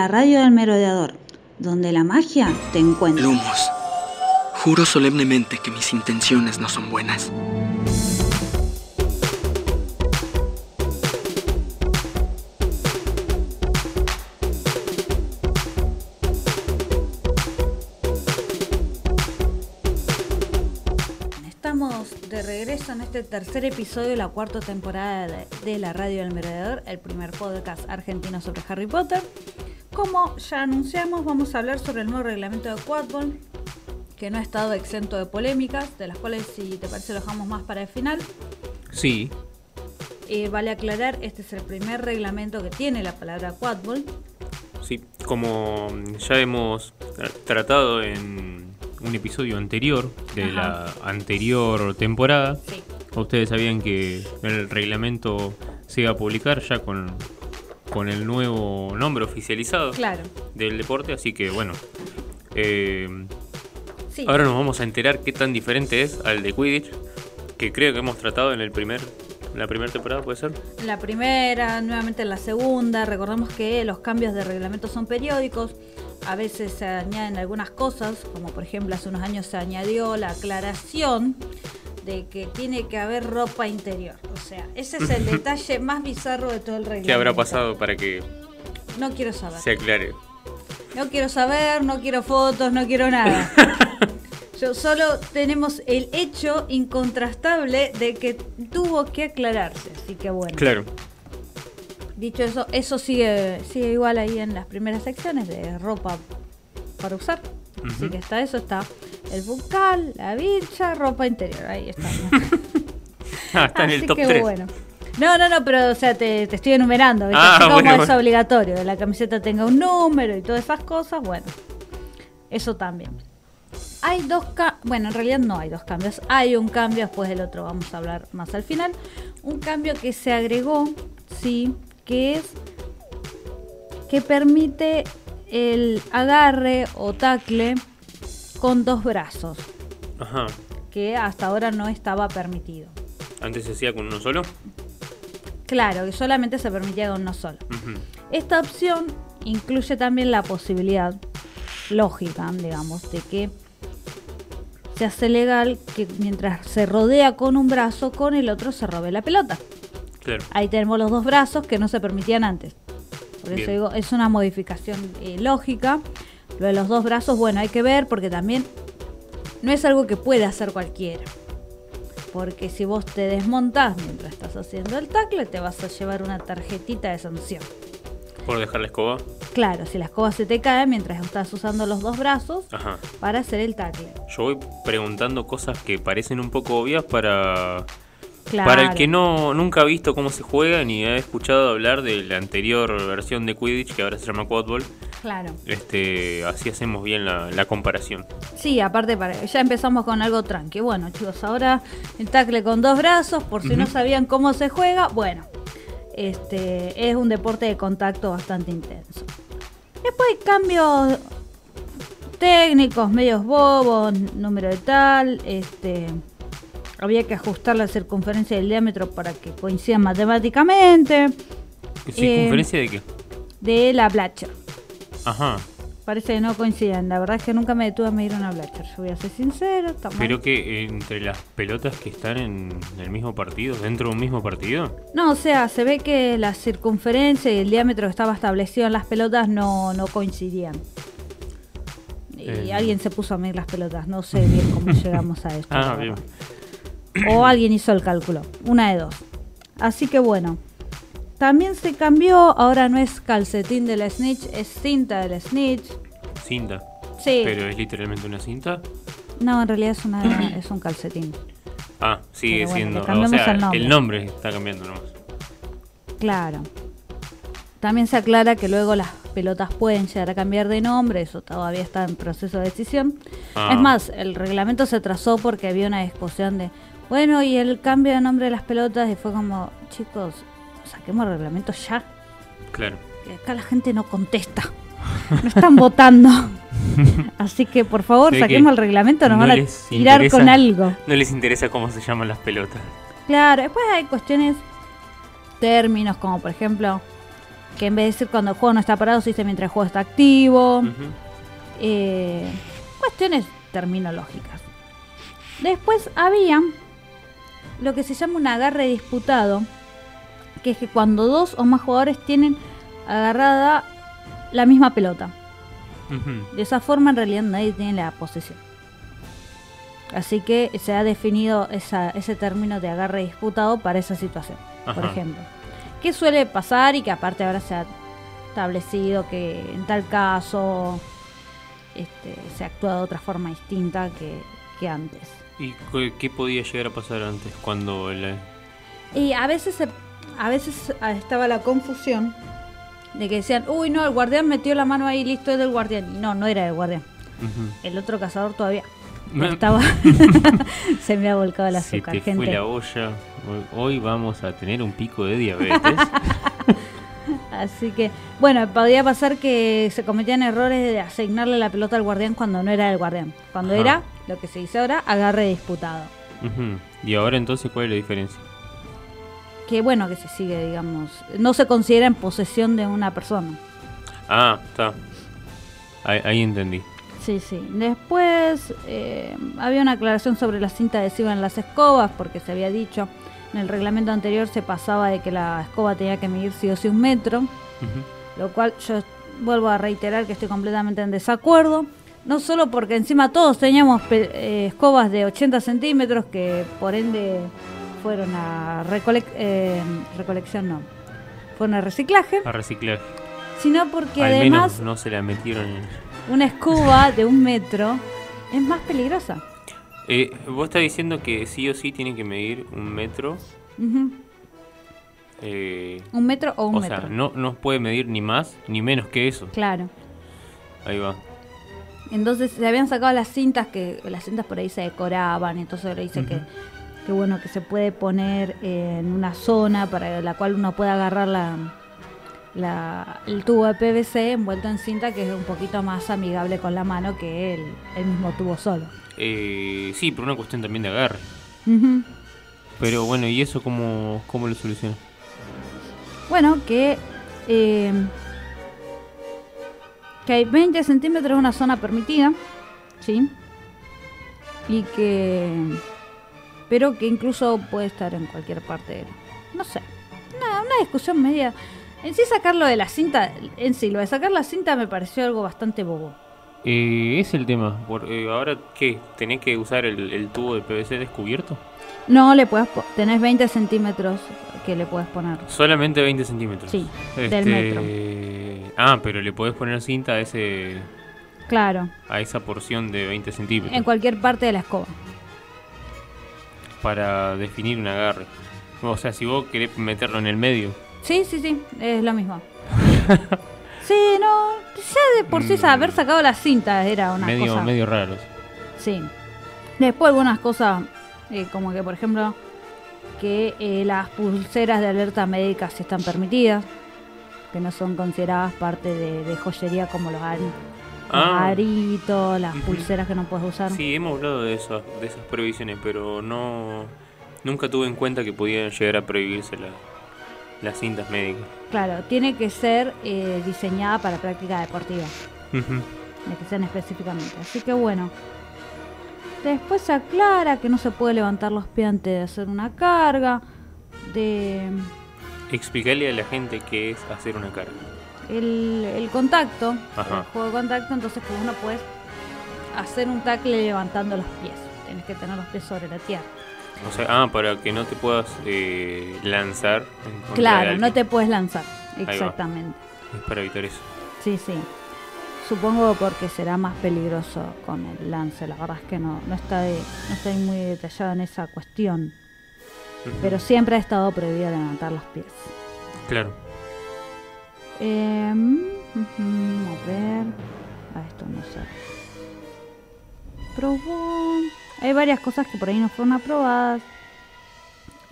La radio del merodeador, donde la magia te encuentra. Lumos. Juro solemnemente que mis intenciones no son buenas. Estamos de regreso en este tercer episodio de la cuarta temporada de, de la Radio del Merodeador, el primer podcast argentino sobre Harry Potter. Como ya anunciamos, vamos a hablar sobre el nuevo reglamento de Quadball, que no ha estado exento de polémicas, de las cuales, si te parece, lo dejamos más para el final. Sí, Eh, vale aclarar, este es el primer reglamento que tiene la palabra Quadball. sí. Como ya hemos tra- tratado en un episodio anterior de Ajá. la anterior temporada, Sí. ustedes sabían que el reglamento se iba a publicar ya con, con el nuevo nombre oficializado Claro. del deporte, así que bueno. eh, Sí. Ahora nos vamos a enterar qué tan diferente es al de Quidditch, que creo que hemos tratado en el primer, la primera temporada, ¿puede ser? La primera, nuevamente en la segunda. Recordemos que los cambios de reglamento son periódicos. A veces se añaden algunas cosas, como por ejemplo hace unos años se añadió la aclaración de que tiene que haber ropa interior. O sea, ese es el detalle más bizarro de todo el reglamento. ¿Qué habrá pasado para que No quiero saber. se aclare? No quiero saber, no quiero fotos, no quiero nada. Yo solo tenemos el hecho incontrastable de que tuvo que aclararse. Así que bueno. Claro. Dicho eso, eso sigue, sigue igual ahí en las primeras secciones de ropa para usar. Así que está eso, está el bucal, la bicha, ropa interior. Ahí está. Ah, está en el Así top que 3. bueno. No, no, no, pero o sea, te, te estoy enumerando. ¿viste? Ah, Así como bueno, es bueno. obligatorio, la camiseta tenga un número y todas esas cosas, bueno. Eso también. Hay dos cambios, bueno, en realidad no hay dos cambios. Hay un cambio, después del otro vamos a hablar más al final. Un cambio que se agregó, sí, que es que permite el agarre o tacle con dos brazos, Ajá. que hasta ahora no estaba permitido. Antes se hacía con uno solo. Claro, que solamente se permitía con uno solo. Esta opción incluye también la posibilidad lógica, digamos, de que se hace legal que mientras se rodea con un brazo, con el otro se robe la pelota. Claro. Ahí tenemos los dos brazos que no se permitían antes. Por Bien. eso digo, es una modificación eh, lógica. Lo de los dos brazos, bueno, hay que ver porque también no es algo que puede hacer cualquiera. Porque si vos te desmontás mientras estás haciendo el tackle, te vas a llevar una tarjetita de sanción. Por dejar la escoba. Claro, si la escoba se te cae mientras estás usando los dos brazos Ajá. para hacer el tackle. Yo voy preguntando cosas que parecen un poco obvias para, Claro. para el que no nunca ha visto cómo se juega ni ha escuchado hablar de la anterior versión de Quidditch que ahora se llama Quadball. Claro. Este, así hacemos bien la, la comparación. Sí, aparte para, ya empezamos con algo tranqui. Bueno, chicos, ahora el tackle con dos brazos, por si no sabían cómo se juega, bueno, este es un deporte de contacto bastante intenso. Después hay cambios técnicos, medios bobos, número de tal, este había que ajustar la circunferencia del diámetro para que coincidan matemáticamente ¿Circunferencia de qué? de la Blatcher. Ajá. Parece que no coinciden. La verdad es que nunca me detuve a medir una Blatcher. Yo voy a ser sincero. Pero que entre las pelotas que están en el mismo partido, dentro de un mismo partido. No, o sea, se ve que la circunferencia y el diámetro que estaba establecido en las pelotas no, no coincidían. Y Eh. alguien se puso a medir las pelotas. No sé bien cómo llegamos a esto. Ah, bien. O alguien hizo el cálculo. Una de dos. Así que bueno. También se cambió. Ahora no es calcetín de la snitch, es cinta de la snitch. Cinta. Sí. Pero es literalmente una cinta. No, en realidad es, una, es un calcetín. Ah, sigue bueno, siendo. O sea, el nombre. el nombre está cambiando nomás. Claro. También se aclara que luego las pelotas pueden llegar a cambiar de nombre, eso todavía está en proceso de decisión. Ah. Es más, el reglamento se trazó porque había una discusión de, bueno, y el cambio de nombre de las pelotas, y fue como, chicos, saquemos el reglamento ya, Claro. que acá la gente no contesta, no están votando. Así que por favor, saquemos que el reglamento, nos no van a tirar interesa- con algo. No les interesa cómo se llaman las pelotas. Claro, después hay cuestiones, términos como por ejemplo, que en vez de decir cuando el juego no está parado, se dice mientras el juego está activo. Eh, cuestiones terminológicas. Después había lo que se llama un agarre disputado, que es que cuando dos o más jugadores tienen agarrada la misma pelota. De esa forma en realidad nadie tiene la posesión. Así que se ha definido esa- ese término de agarre disputado para esa situación, por ejemplo. ¿Qué suele pasar y que aparte ahora se ha establecido que en tal caso este, se actúa de otra forma distinta que, que antes? ¿Y qué, podía llegar a pasar antes? Cuando el. Y a veces, se- a veces ah, estaba la confusión de que decían, uy, no, el guardián metió la mano ahí, listo, es del guardián. Y no, no era del guardián. Ujú. El otro cazador todavía Me- estaba. se me ha volcado el Se azúcar, te fue gente. la olla. Hoy vamos a tener un pico de diabetes. Así que, bueno, podía pasar que se cometían errores de asignarle la pelota al guardián cuando no era el guardián. Cuando Ajá. era, lo que se dice ahora, agarre disputado. Y ahora entonces, ¿cuál es la diferencia? Que bueno, que se sigue, digamos. No se considera en posesión de una persona. Ah, está. Ahí, ahí entendí. Sí, sí. Después eh, había una aclaración sobre la cinta adhesiva en las escobas, porque se había dicho en el reglamento anterior se pasaba de que la escoba tenía que medir sí o sí un metro, lo cual yo vuelvo a reiterar que estoy completamente en desacuerdo. No solo porque encima todos teníamos eh, escobas de 80 centímetros que por ende fueron a recolec- eh, recolección, no, fueron a reciclaje, A reciclar. sino porque Al además menos no se la metieron en. una escoba de un metro es más peligrosa. Eh, vos estás diciendo que sí o sí tiene que medir un metro. Eh, Un metro o un o metro. sea, no, no puede medir ni más ni menos que eso. Claro. Ahí va. Entonces se habían sacado las cintas que las cintas por ahí se decoraban, entonces ahora dice que, que bueno que se puede poner en una zona para la cual uno pueda agarrar la, la- el tubo de PVC envuelto en cinta que es un poquito más amigable con la mano que el, el mismo tubo solo. Eh, sí, por una cuestión también de agarre. Pero bueno, ¿y eso cómo, cómo lo soluciona? Bueno, que eh, que hay 20 centímetros es una zona permitida, ¿sí? Y que... Pero que incluso puede estar en cualquier parte. de- No sé. Una, una discusión media... En sí sacarlo de la cinta, en sí, lo de sacar la cinta me pareció algo bastante bobo. Eh, es el tema. Por, eh, ahora, ¿qué? ¿Tenés que usar el, el tubo de PVC descubierto? No le puedes... Tenés 20 centímetros que le puedes poner. Solamente 20 centímetros. Sí, del Este, metro. Ah, pero le podés poner cinta a ese Claro, a esa porción de 20 centímetros en cualquier parte de la escoba. para definir un agarre. O sea, si vos querés meterlo en el medio. Sí, sí, sí, es lo mismo. sí, no, ya de por sí Mm. haber sacado la cinta era una medio, cosa. medio raros. Sí. Después algunas cosas, eh, como que por ejemplo, que eh, las pulseras de alerta médica sí están permitidas, que no son consideradas parte de, de joyería como los, los Ah. aritos, las pulseras que no puedes usar. Sí, hemos hablado de esas, de esas prohibiciones, pero no nunca tuve en cuenta que podían llegar a prohibirse la- las cintas médicas. Claro, tiene que ser eh, diseñada para práctica deportiva. Ujú. de que sean específicamente. Así que bueno. Después se aclara que no se puede levantar los pies antes de hacer una carga. De Explicarle a la gente qué es hacer una carga. el, el contacto, Ajá. el juego de contacto, entonces que vos no puedes hacer un tackle levantando los pies. Tienes que tener los pies sobre la tierra. O sea, ah, para que no te puedas eh, lanzar. en Claro, no te puedes lanzar. Exactamente. Es para evitar eso. Sí, sí. Supongo porque será más peligroso con el lance. La verdad es que no, no está de, no estoy muy detallada en esa cuestión. Pero siempre ha estado prohibido levantar los pies. Claro. Eh, a ver. Ah, esto no sé. Probó. Hay varias cosas que por ahí no fueron aprobadas.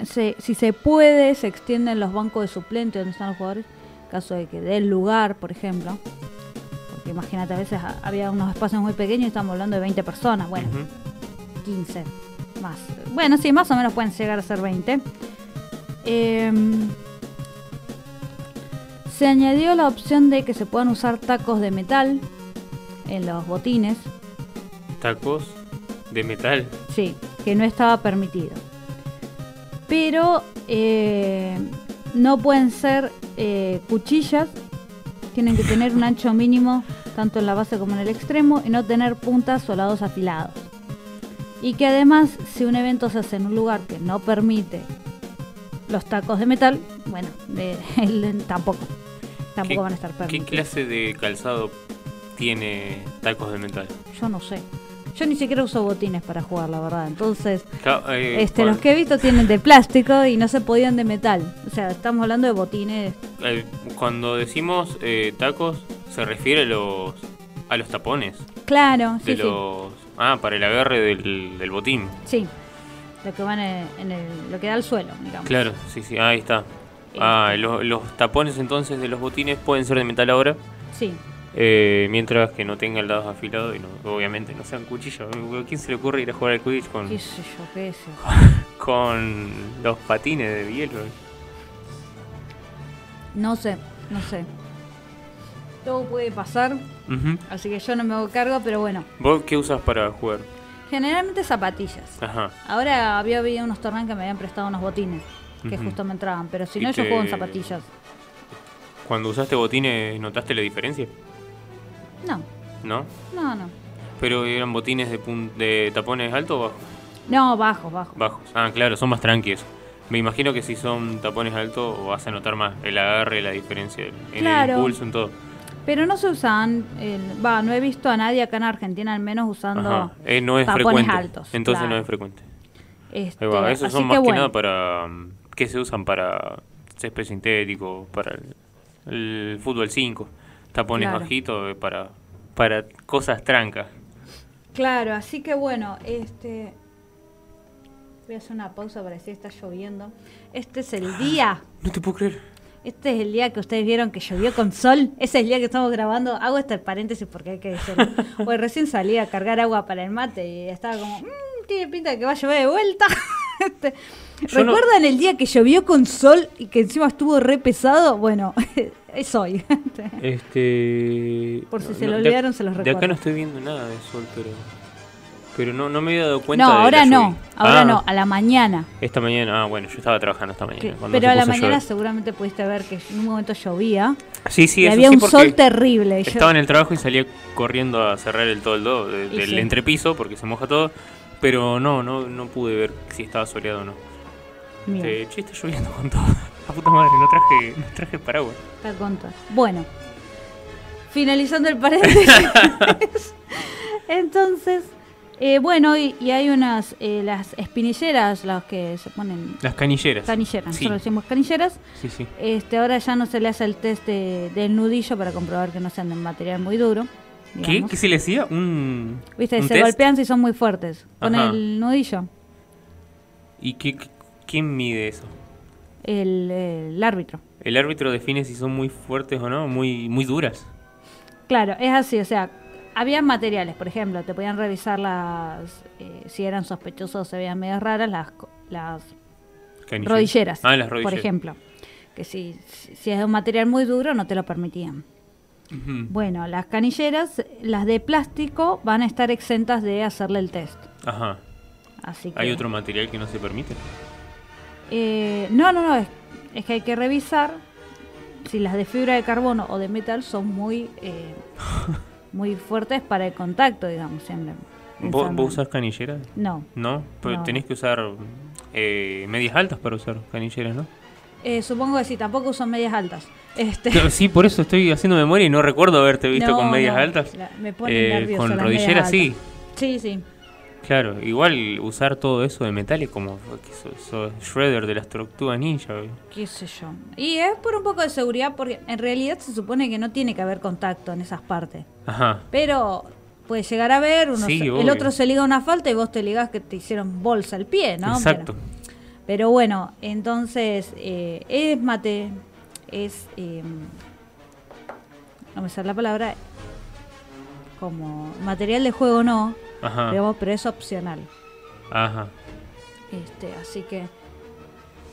Se- si se puede, se extienden los bancos de suplente donde están los jugadores. En caso de que dé el lugar, por ejemplo. Porque imagínate, a veces ha- había unos espacios muy pequeños y estamos hablando de 20 personas. Bueno, Ujú. 15 más. Bueno, sí, más o menos pueden llegar a ser 20. Em, se añadió la opción de que se puedan usar tacos de metal en los botines. Tacos de metal. Sí, que no estaba permitido. Pero eh, no pueden ser eh, cuchillas. Tienen que tener un ancho mínimo tanto en la base como en el extremo y no tener puntas o lados afilados. Y que además, si un evento se hace en un lugar que no permite los tacos de metal, bueno, tampoco. Tampoco ¿Qué- van a estar ¿Qué permitidos. clase de calzado tiene tacos de metal? Yo no sé. Yo ni siquiera uso botines para jugar, la verdad. Entonces, eh, Este, los que he visto tienen de plástico y no se podían de metal. O sea, estamos hablando de botines. eh, cuando decimos eh, tacos, se refiere a los, a los tapones. Claro, De sí, los, Ah, para el agarre del, del botín. sí. Sí. Lo que van en, en el, lo que da al suelo, digamos. Claro, sí, sí, ahí está. Ah, Este. los, los tapones entonces de los botines pueden ser de metal ahora, Sí. Eh, mientras que no tengan lados afilados y no, obviamente no sean cuchillos. ¿A quién se le ocurre ir a jugar al Quidditch con, Qué sé yo, qué sé yo. con los patines de hielo? No sé, no sé. Todo puede pasar, así que yo no me hago cargo, pero bueno. ¿Vos qué usas para jugar? Generalmente zapatillas. Ajá. Ahora había habido unos torneos que me habían prestado unos botines, que justo me entraban, pero si no, yo te- juego en zapatillas. Cuando usaste botines, ¿notaste la diferencia? No, ¿No? no, no. ¿Pero eran botines de, pun- de tapones altos o bajos? No, bajo, bajo. Bajos. Ah, claro, son más tranquilos. Me imagino que si son tapones altos vas a notar más el agarre, la diferencia en Claro. el pulso, en todo. Pero no se usan, va, no he visto a nadie acá en Argentina al menos usando. Eh, no es tapones frecuente. altos. Entonces claro. no es frecuente. Este, va. Esos son que más que bueno, nada para... mm, ¿Qué se usan para césped sintético? Para el, el fútbol 5. Tapones Claro. bajitos eh, para, para cosas trancas. Claro, así que bueno, este voy a hacer una pausa para decir está lloviendo. Este es el día. No te puedo creer. Este es el día que ustedes vieron que llovió con sol. Ese es el día que estamos grabando. Hago este paréntesis porque hay que decirlo. Porque recién salí a cargar agua para el mate y estaba como, "Mm, tiene pinta de que va a llover de vuelta. Este, No- ¿Recuerdan el día que llovió con sol y que encima estuvo re pesado? Bueno, es hoy. Este. Por si se no, lo de- olvidaron, se los De recuerdo. acá no estoy viendo nada de sol, pero. Pero no, no me había dado cuenta no, de ahora no, ahora Ah, no, a la mañana. Esta mañana, ah, bueno, yo estaba trabajando esta mañana. Pero a la mañana llover. seguramente pudiste ver que en un momento llovía Sí, sí, y eso había sí, un sol terrible. Estaba en el trabajo y salía corriendo a cerrar el toldo de- del sí. entrepiso porque se moja todo. Pero no, no, no pude ver si estaba soleado o no. Este, che, está lloviendo con todo. La puta madre, no traje, no traje paraguas. está contra. Bueno, finalizando el paréntesis. Entonces, eh, bueno, y, y hay unas, eh, las espinilleras, las que se ponen Las canilleras. canilleras, Sí, nosotros decimos canilleras. sí, sí. Este, ahora ya no se le hace el test de- del nudillo para comprobar que no sean de material muy duro. ¿Qué? digamos. ¿Qué se le decía? Un. Viste, un se test? golpean si son muy fuertes. Con Ajá. el nudillo, ¿Y qué- quién mide eso? el, el árbitro. El árbitro define si son muy fuertes o no, muy, muy duras. Claro, es así, o sea, había materiales, por ejemplo, te podían revisar las, eh, si eran sospechosos o se veían medio raras, las, las rodilleras, Ah, las por ejemplo. Que si, si es un material muy duro no te lo permitían. Bueno, las canilleras, las de plástico, van a estar exentas de hacerle el test. Ajá. Así que, ¿Hay otro material que no se permite? Eh, no, no, no, es, es que hay que revisar si las de fibra de carbono o de metal son muy eh, muy fuertes para el contacto, digamos, siempre. ¿Vos, vos usás canilleras? No. No, pero No. tenés que usar eh, medias altas para usar canilleras, ¿no? Eh, supongo que sí, tampoco uso medias altas. Este, Sí, por eso estoy haciendo memoria y no recuerdo haberte visto no, con medias altas. la- me pone Eh, nerviosa con las rodilleras sí. Sí, sí. Claro, igual usar todo eso de metal es como sos, sos Shredder de las tortugas ninja. güey. qué sé yo. Y es por un poco de seguridad porque en realidad se supone que no tiene que haber contacto en esas partes. Ajá. Pero puede llegar a ver, uno Sí, se- el otro se liga una falta y vos te ligás que te hicieron bolsa el pie, ¿no? Exacto. Pero, pero bueno, entonces eh, es mate, es, eh, no me sale la palabra, como material de juego no, Ajá. digamos, pero es opcional. Ajá. Este, así que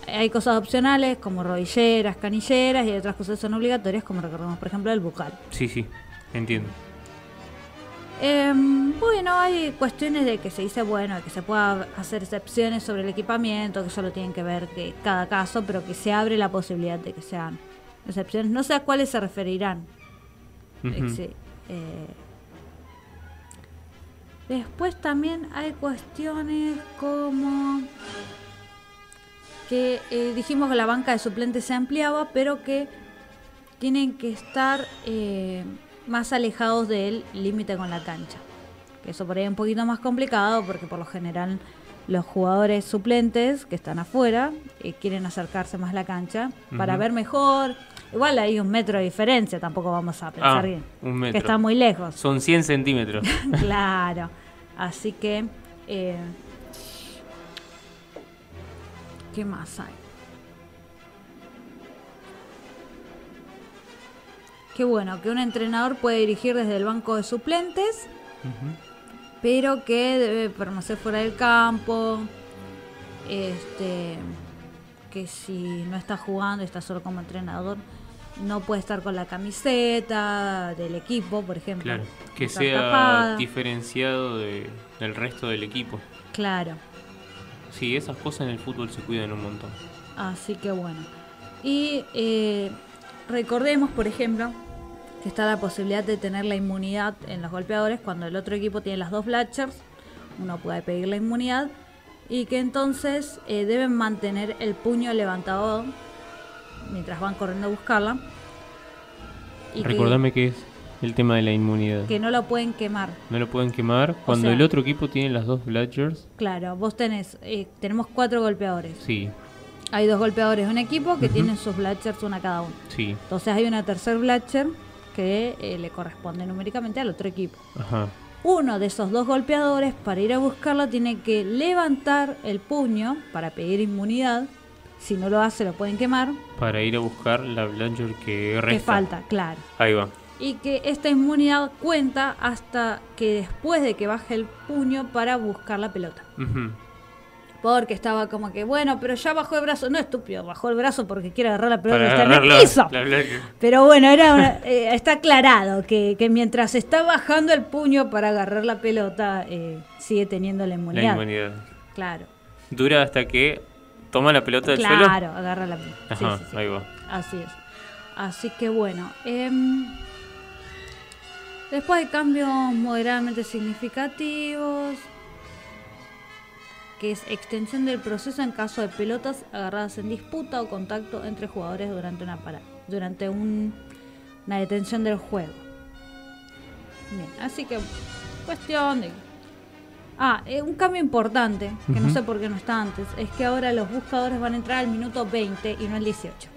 hay cosas opcionales como rodilleras, canilleras y hay otras cosas que son obligatorias como recordemos por ejemplo el bucal. Sí, sí. Entiendo. Em, bueno, hay cuestiones de que se dice, bueno, que se pueda hacer excepciones sobre el equipamiento, que solo tienen que ver que cada caso, pero que se abre la posibilidad de que sean excepciones. No sé a cuáles se referirán. Eh, Después también hay cuestiones como que eh, dijimos que la banca de suplentes se ampliaba, pero que tienen que estar eh, más alejados del límite con la cancha. Que eso por ahí es un poquito más complicado porque por lo general los jugadores suplentes que están afuera eh, quieren acercarse más a la cancha para ver mejor. Igual hay un metro de diferencia, tampoco vamos a pensar Ah, bien. un metro. Que está muy lejos. Son 100 centímetros. claro. Así que... eh, ¿Qué más hay? Qué bueno, que un entrenador puede dirigir desde el banco de suplentes, pero que debe permanecer fuera del campo. Este, que si no está jugando y está solo como entrenador, no puede estar con la camiseta del equipo, por ejemplo. Claro. Que sea tapada. diferenciado de- del resto del equipo. Claro. Sí, esas cosas en el fútbol se cuidan un montón. Así que bueno. Y eh, recordemos, por ejemplo, que está la posibilidad de tener la inmunidad en los golpeadores cuando el otro equipo tiene las dos Blatchers. Uno puede pedir la inmunidad. Y que entonces eh, deben mantener el puño levantado mientras van corriendo a buscarla. Y que- Recordame que es el tema de la inmunidad. que, no lo pueden quemar. No lo pueden quemar. Cuando sea- el otro equipo tiene las dos Bladgers, Claro, vos tenés, eh, tenemos cuatro golpeadores. sí, Hay dos golpeadores de un equipo que tienen sus Blatchers una cada uno. sí. Entonces hay una tercer Blatcher que eh, le corresponde numéricamente al otro equipo. Ajá. Uno de esos dos golpeadores, para ir a buscarla, tiene que levantar el puño para pedir inmunidad. Si no lo hace, lo pueden quemar. Para ir a buscar la Bladger que resta. Que falta, claro. Ahí va. Y que esta inmunidad cuenta hasta que después de que baje el puño para buscar la pelota. Porque estaba como que, bueno, pero ya bajó el brazo. No, estúpido, bajó el brazo porque quiere agarrar la pelota Para que está en el agarrarla. piso. la- la- Pero bueno, era una- eh, está aclarado que, que mientras está bajando el puño para agarrar la pelota, eh, sigue teniendo la la inmunidad. inmunidad. Claro, Dura hasta que toma la pelota del suelo. claro, agarra la pelota. Sí, Ajá, sí, sí. ahí va. Así es. Así que bueno. em, después hay cambios moderadamente significativos. Que es extensión del proceso en caso de pelotas agarradas en disputa o contacto entre jugadores durante una para, durante un- una detención del juego. Bien, así que cuestión de Ah, eh, un cambio importante, que no sé por qué no está antes, es que ahora los buscadores van a entrar al minuto 20 y no al 18.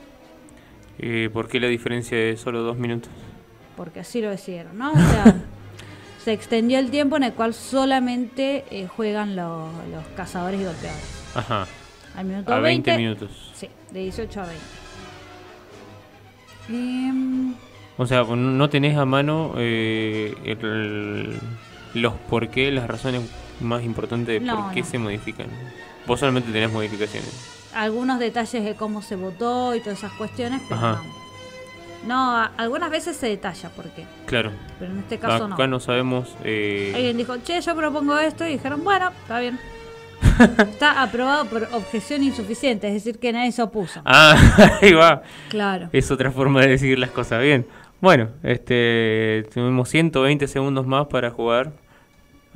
Eh, ¿Por qué la diferencia de solo dos minutos? porque así lo decidieron, ¿no? O sea, se extendió el tiempo en el cual solamente eh, juegan los, los cazadores y golpeadores. Ajá, Al minuto a 20 20, minutos. Sí, de 18 a 20. Em, O sea, no tenés a mano eh, el- los por qué, las razones más importantes de No, por qué no. se modifican. Vos solamente tenés modificaciones. algunos detalles de cómo se votó y todas esas cuestiones, pero Ajá. no. No, algunas veces se detalla por qué, Claro. pero en este caso Acá no. no sabemos. eh, Alguien dijo, che, yo propongo esto y dijeron, bueno, está bien. Está aprobado por objeción insuficiente, es decir, que nadie se opuso. Ah, ahí va. Claro. Es otra forma de decir las cosas bien. Bueno, este tenemos 120 segundos más para jugar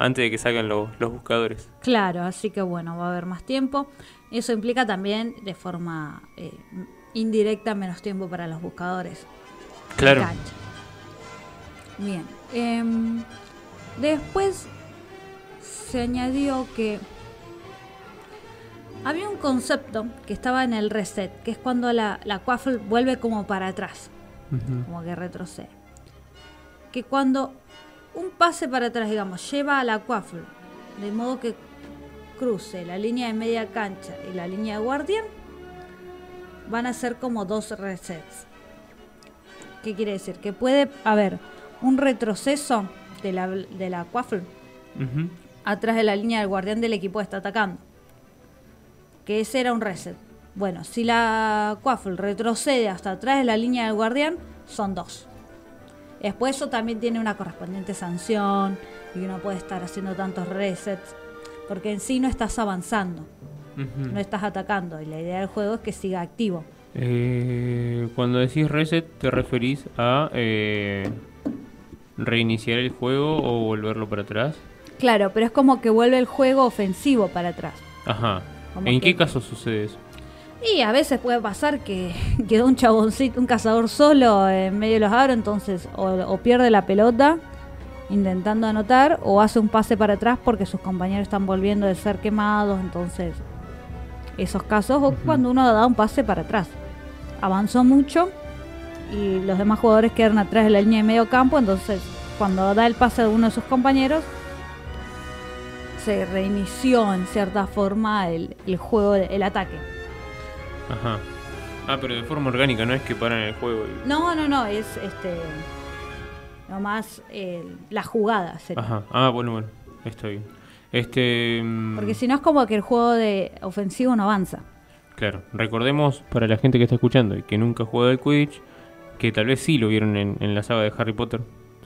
antes de que salgan los, los buscadores. Claro, así que bueno, va a haber más tiempo. Eso implica también de forma eh, indirecta menos tiempo para los buscadores. Claro. Bien. em, después se añadió que había un concepto que estaba en el reset, que es cuando la, la quaffle vuelve como para atrás, como que retrocede. Que cuando un pase para atrás, digamos, lleva a la quaffle, de modo que cruce la línea de media cancha y la línea de guardián, van a ser como dos resets. ¿Qué quiere decir? Que puede haber un retroceso de la, de la quaffle atrás de la línea del guardián del equipo que está atacando. Que ese era un reset. Bueno, si la Quaffle retrocede hasta atrás de la línea del guardián, son dos. Después eso también tiene una correspondiente sanción y uno puede estar haciendo tantos resets. Porque en sí no estás avanzando, no estás atacando. Y la idea del juego es que siga activo. Eh, cuando decís reset, ¿te referís a eh, reiniciar el juego o volverlo para atrás? Claro, pero es como que vuelve el juego ofensivo para atrás. Ajá. Como ¿En que- qué caso sucede eso? Y a veces puede pasar que quedó un chaboncito, un cazador solo en medio de los aros, entonces o, o pierde la pelota intentando anotar o hace un pase para atrás porque sus compañeros están volviendo de ser quemados, entonces esos casos o cuando uno da un pase para atrás. Avanzó mucho y los demás jugadores quedan atrás de la línea de medio campo, entonces cuando da el pase a uno de sus compañeros se reinició en cierta forma el, el juego, el ataque. Ajá. Ah, pero de forma orgánica, no es que paran el juego. y- No, no, no, es este. Nomás eh, la jugada sería. Ajá. Ah, bueno, bueno. Está bien. Este. mm, Porque si no es como que el juego de ofensivo no avanza. Claro, recordemos para la gente que está escuchando y que nunca ha jugado al Quidditch, que tal vez sí lo vieron en, en la saga de Harry Potter,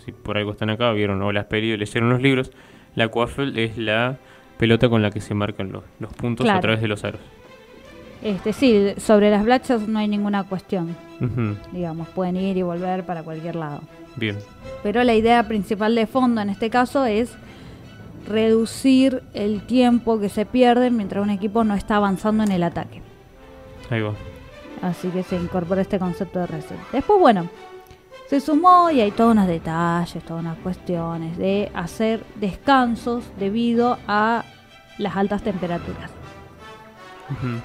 si por algo están acá, vieron o las pelis leyeron los libros, la quaffle es la pelota con la que se marcan los, los puntos Claro. a través de los aros. Este, sí, sobre las blachas no hay ninguna cuestión. Digamos, pueden ir y volver para cualquier lado. Bien, Pero la idea principal de fondo en este caso es reducir el tiempo que se pierde mientras un equipo no está avanzando en el ataque. ahí va. Así que se incorpora este concepto de reset. Después, bueno, se sumó y hay todos unos detalles, todas unas cuestiones de hacer descansos debido a las altas temperaturas.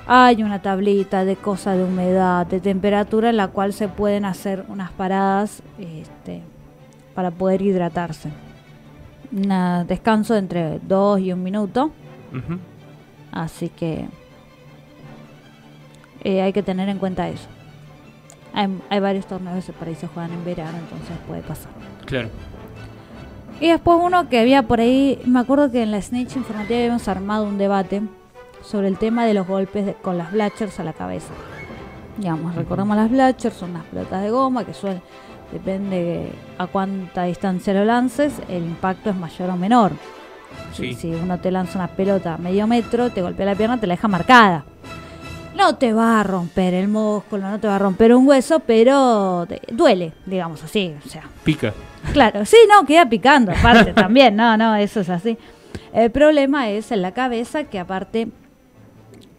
Hay una tablita de cosas de humedad, de temperatura en la cual se pueden hacer unas paradas este, para poder hidratarse. Un descanso entre 2 y un minuto. Así que eh, hay que tener en cuenta eso. Hay, hay varios torneos que por ahí se juegan en verano, entonces puede pasar. Claro. Y después uno que había por ahí, me acuerdo que en la Snitch Informativa habíamos armado un debate sobre el tema de los golpes de- con las Blatchers a la cabeza. Digamos, recordemos las Blatchers, son unas pelotas de goma que suelen, depende a cuánta distancia lo lances, el impacto es mayor o menor. Sí. Si, si uno te lanza una pelota a medio metro, te golpea la pierna, te la deja marcada. No te va a romper el músculo, no te va a romper un hueso, pero te- duele, digamos así. O sea, Pica. Claro, sí, no, queda picando, aparte también, no, no, eso es así. El problema es en la cabeza que aparte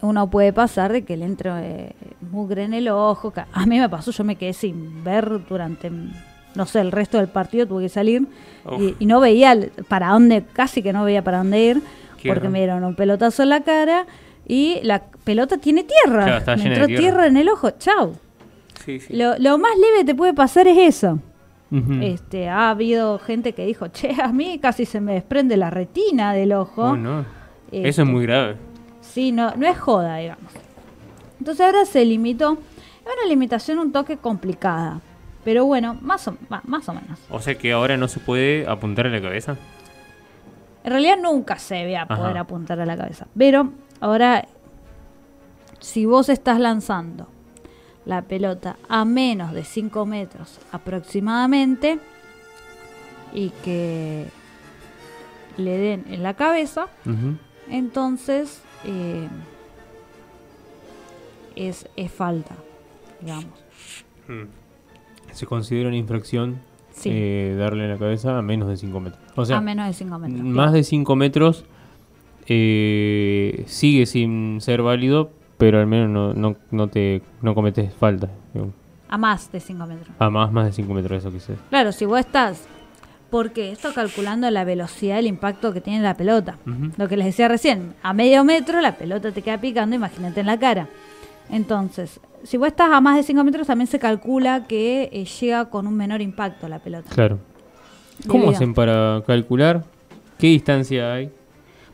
uno puede pasar de que le entre eh, mugre en el ojo. que A mí me pasó, yo me quedé sin ver durante, no sé, el resto del partido, tuve que salir y, y no veía para dónde, casi que no veía para dónde ir, porque me dieron un pelotazo en la cara y la pelota tiene tierra. Claro, me entró tierra. tierra en el ojo, chau. Sí, sí. Lo, lo más leve que te puede pasar es eso. Este, ha habido gente que dijo, che, a mí casi se me desprende la retina del ojo. Oh, no. Este, Eso es muy grave. Sí, no, no es joda, digamos. Entonces ahora se limitó. Es una limitación un toque complicada. Pero bueno, más o, más o menos. O sea que ahora no se puede apuntar a la cabeza. En realidad nunca se ve a Ajá. poder apuntar a la cabeza. Pero ahora, si vos estás lanzando la pelota a menos de 5 metros aproximadamente y que le den en la cabeza, entonces eh, es, es falta, digamos. Mm. Se considera una infracción Sí. eh, darle en la cabeza a menos de 5 metros. O sea, a menos de 5 metros. más de 5 metros eh, sigue sin ser válido, pero al menos no, no, no te no cometes falta. digamos. A más de 5 metros. A más, más de 5 metros, eso quise. Claro, si vos estás. Porque esto calculando la velocidad del impacto que tiene la pelota. Lo que les decía recién, a medio metro la pelota te queda picando, imagínate en la cara. Entonces, si vos estás a más de 5 metros, también se calcula que eh, llega con un menor impacto la pelota. Claro. ¿Cómo Debido- hacen para calcular qué distancia hay?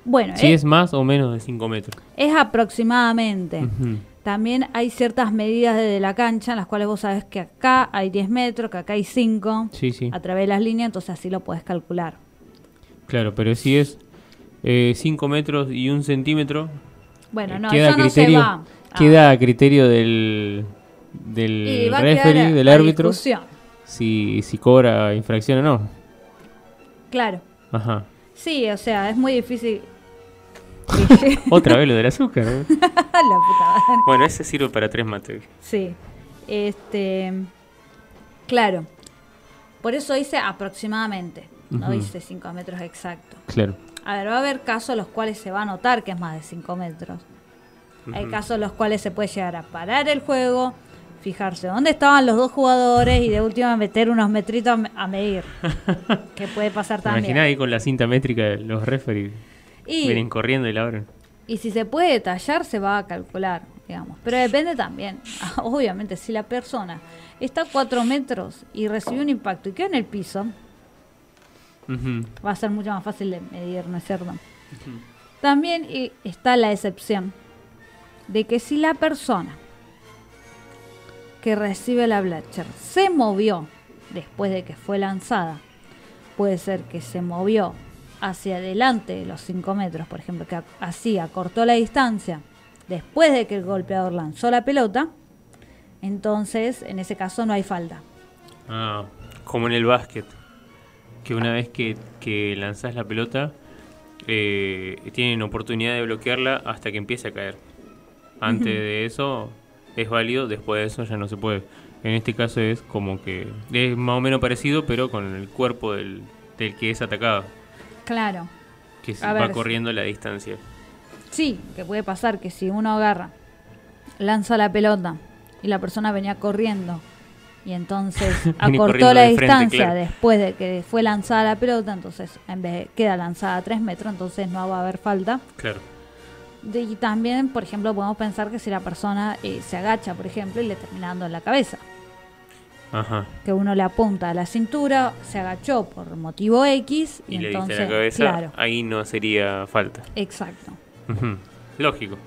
Bueno, Si eh, es más o menos de 5 metros. es aproximadamente. También hay ciertas medidas desde la cancha en las cuales vos sabés que acá hay 10 metros, que acá hay 5, Sí, sí. a través de las líneas, entonces así lo podés calcular. Claro, pero si es 5 metros y un centímetro, Bueno, eh, no, queda, eso a no se criterio, va. Ah, queda a criterio del, del referee, del árbitro, si, si cobra infracción o no. Claro. Ajá. Sí, o sea, es muy difícil. Otra vez lo del azúcar. La puta madre. bueno, ese sirve para tres mates. Sí. Este. Claro. Por eso dice aproximadamente. No dice 5 metros exacto. Claro. A ver, va a haber casos en los cuales se va a notar que es más de 5 metros. Hay casos en los cuales se puede llegar a parar el juego, fijarse dónde estaban los dos jugadores y de última meter unos metritos a, me- a medir. que puede pasar también. Imaginá ahí con la cinta métrica los referees Y, vienen corriendo y la abren. y si se puede detallar, se va a calcular, digamos. Pero depende también. Obviamente, si la persona está a 4 metros y recibió un impacto y queda en el piso, va a ser mucho más fácil de medir, ¿no es cierto? También eh, está la excepción de que si la persona que recibe la Blatcher se movió después de que fue lanzada, puede ser que se movió hacia adelante de los 5 metros, por ejemplo, que así acortó la distancia después de que el golpeador lanzó la pelota, entonces en ese caso no hay falta. Ah, como en el básquet. Que una vez que, que lanzás la pelota, eh, tienen oportunidad de bloquearla hasta que empiece a caer. Antes de eso es válido, después de eso ya no se puede. En este caso es como que es más o menos parecido, pero con el cuerpo del, del que es atacado, Claro. que se A va ver, corriendo la distancia. Sí, que puede pasar que si uno agarra, lanza la pelota y la persona venía corriendo y entonces acortó la de frente, distancia claro. después de que fue lanzada la pelota, entonces en vez de, queda lanzada a 3 metros, entonces no va a haber falta. Claro. De- y también, por ejemplo, podemos pensar que si la persona eh, se agacha, por ejemplo, y le termina dando en la cabeza, Ajá. que uno le apunta a la cintura, se agachó por motivo X y, Y, le diste entonces, en la cabeza, claro, ahí no sería falta. exacto. Lógico.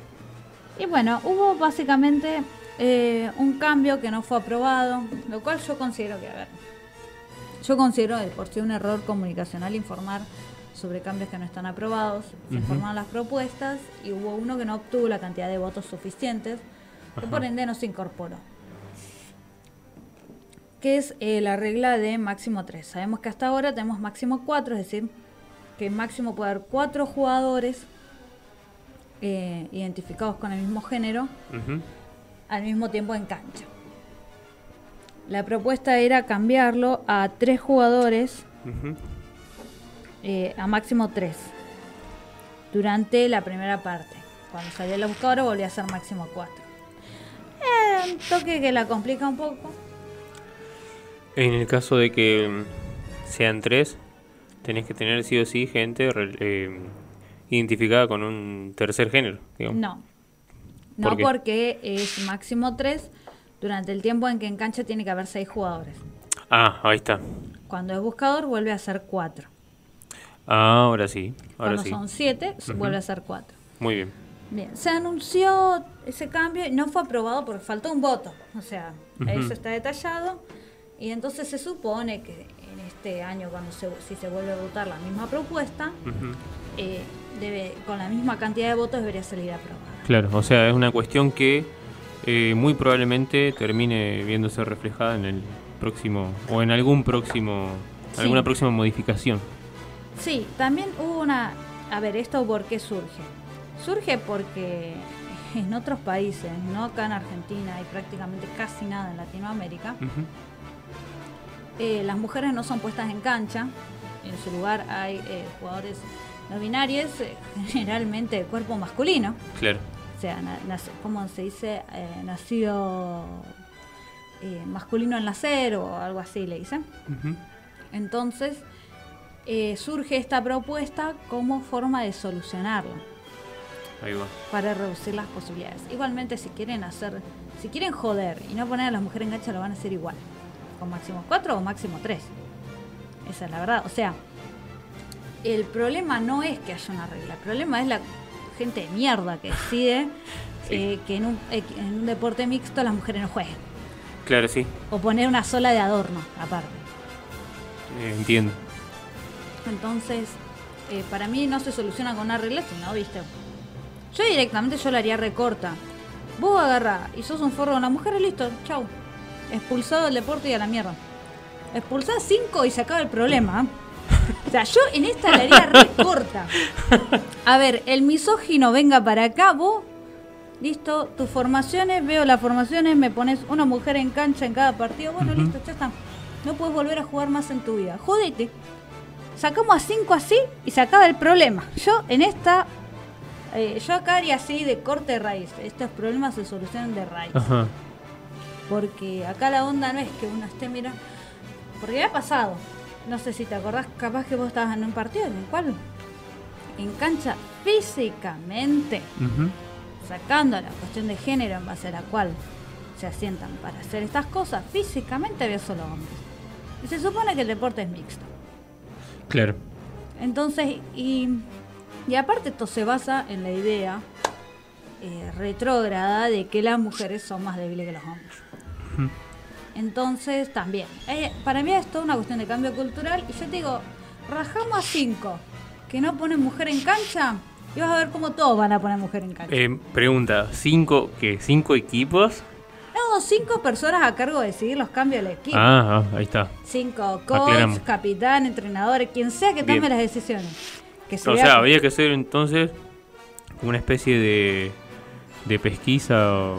Y bueno, hubo básicamente eh, un cambio que no fue aprobado, lo cual yo considero que, a ver, yo considero de por sí un error comunicacional informar sobre cambios que no están aprobados. Se formaron las propuestas y hubo uno que no obtuvo la cantidad de votos suficientes, que por ende no se incorporó. Que es eh, la regla de máximo 3. Sabemos que hasta ahora tenemos máximo 4, es decir, que máximo puede haber 4 jugadores eh, identificados con el mismo género al mismo tiempo en cancha. La propuesta era cambiarlo a tres jugadores, Ujú. eh, a máximo tres, durante la primera parte. Cuando salía la buscadora volvía a ser máximo cuatro. Eh, un toque que la complica un poco. En el caso de que mm, sean tres, tenés que tener sí o sí gente eh, identificada con un tercer género. digamos. No. ¿Por No porque es máximo tres. Durante el tiempo en que en cancha tiene que haber seis jugadores. Ah, ahí está. Cuando es buscador vuelve a ser cuatro. Ah, ahora sí. Ahora Cuando sí. son siete vuelve a ser cuatro. Muy bien. Bien, se anunció ese cambio y no fue aprobado porque faltó un voto. O sea, eso está detallado. Y entonces se supone que en este año, cuando se, si se vuelve a votar la misma propuesta, eh, debe, con la misma cantidad de votos debería salir aprobada. Claro, o sea, es una cuestión que eh, muy probablemente termine viéndose reflejada en el próximo, o en algún próximo, Sí. alguna próxima modificación. Sí, también hubo una... A ver, ¿esto por qué surge? Surge porque en otros países, no acá en Argentina y prácticamente casi nada en Latinoamérica. Eh, las mujeres no son puestas en cancha. En su lugar hay eh, jugadores no binarios, eh, generalmente de cuerpo masculino. Claro. O sea, ¿cómo se dice? Eh, nacido masculino en nacer o algo así le dicen. Entonces, surge esta propuesta como forma de solucionarlo Ahí va. para reducir las posibilidades. Igualmente, si quieren hacer, si quieren joder y no poner a las mujeres en cancha, lo van a hacer igual. Con máximo 4 o máximo 3. Esa es la verdad. O sea, el problema no es que haya una regla, el problema es la gente de mierda que decide Sí. eh, que en un, eh, en un deporte mixto las mujeres no jueguen. Claro, sí. O poner una sola de adorno, aparte. Eh, entiendo. Entonces, eh, para mí no se soluciona con una regla, sino, viste. Yo directamente yo la haría recorta. Vos agarrás y sos un forro de una mujer, y listo, chau. Expulsado del deporte y a la mierda. Expulsás cinco y se acaba el problema. O sea, yo en esta la haría recorta. A ver, el misógino venga para acá, vos. Listo, tus formaciones, veo las formaciones, me pones una mujer en cancha en cada partido. Bueno, listo, ya está. No puedes volver a jugar más en tu vida. Jodete sacamos a 5 así y se acaba el problema. Yo en esta, eh, yo acá haría así de corte de raíz. Estos problemas se solucionan de raíz. Ajá. Porque acá la onda no es que uno esté, mira, porque me ha pasado. No sé si te acordás, capaz que vos estabas en un partido en el cual, en cancha, físicamente, sacando la cuestión de género en base a la cual se asientan para hacer estas cosas, físicamente había solo hombres. Y se supone que el deporte es mixto. Claro. Entonces, y, y aparte esto se basa en la idea eh, retrógrada de que las mujeres son más débiles que los hombres. Entonces, también, eh, para mí es toda una cuestión de cambio cultural y yo te digo, rajamos a cinco que no ponen mujer en cancha y vas a ver cómo todos van a poner mujer en cancha. Eh, pregunta, ¿cinco, qué? ¿Cinco equipos? No, cinco personas a cargo de decidir los cambios del equipo. Ah, ah, ahí está. Cinco coach, Aclaramos. capitán, entrenadores, quien sea que Bien. tome las decisiones. Que se O sea, habría que hacer entonces una especie de, de pesquisa o-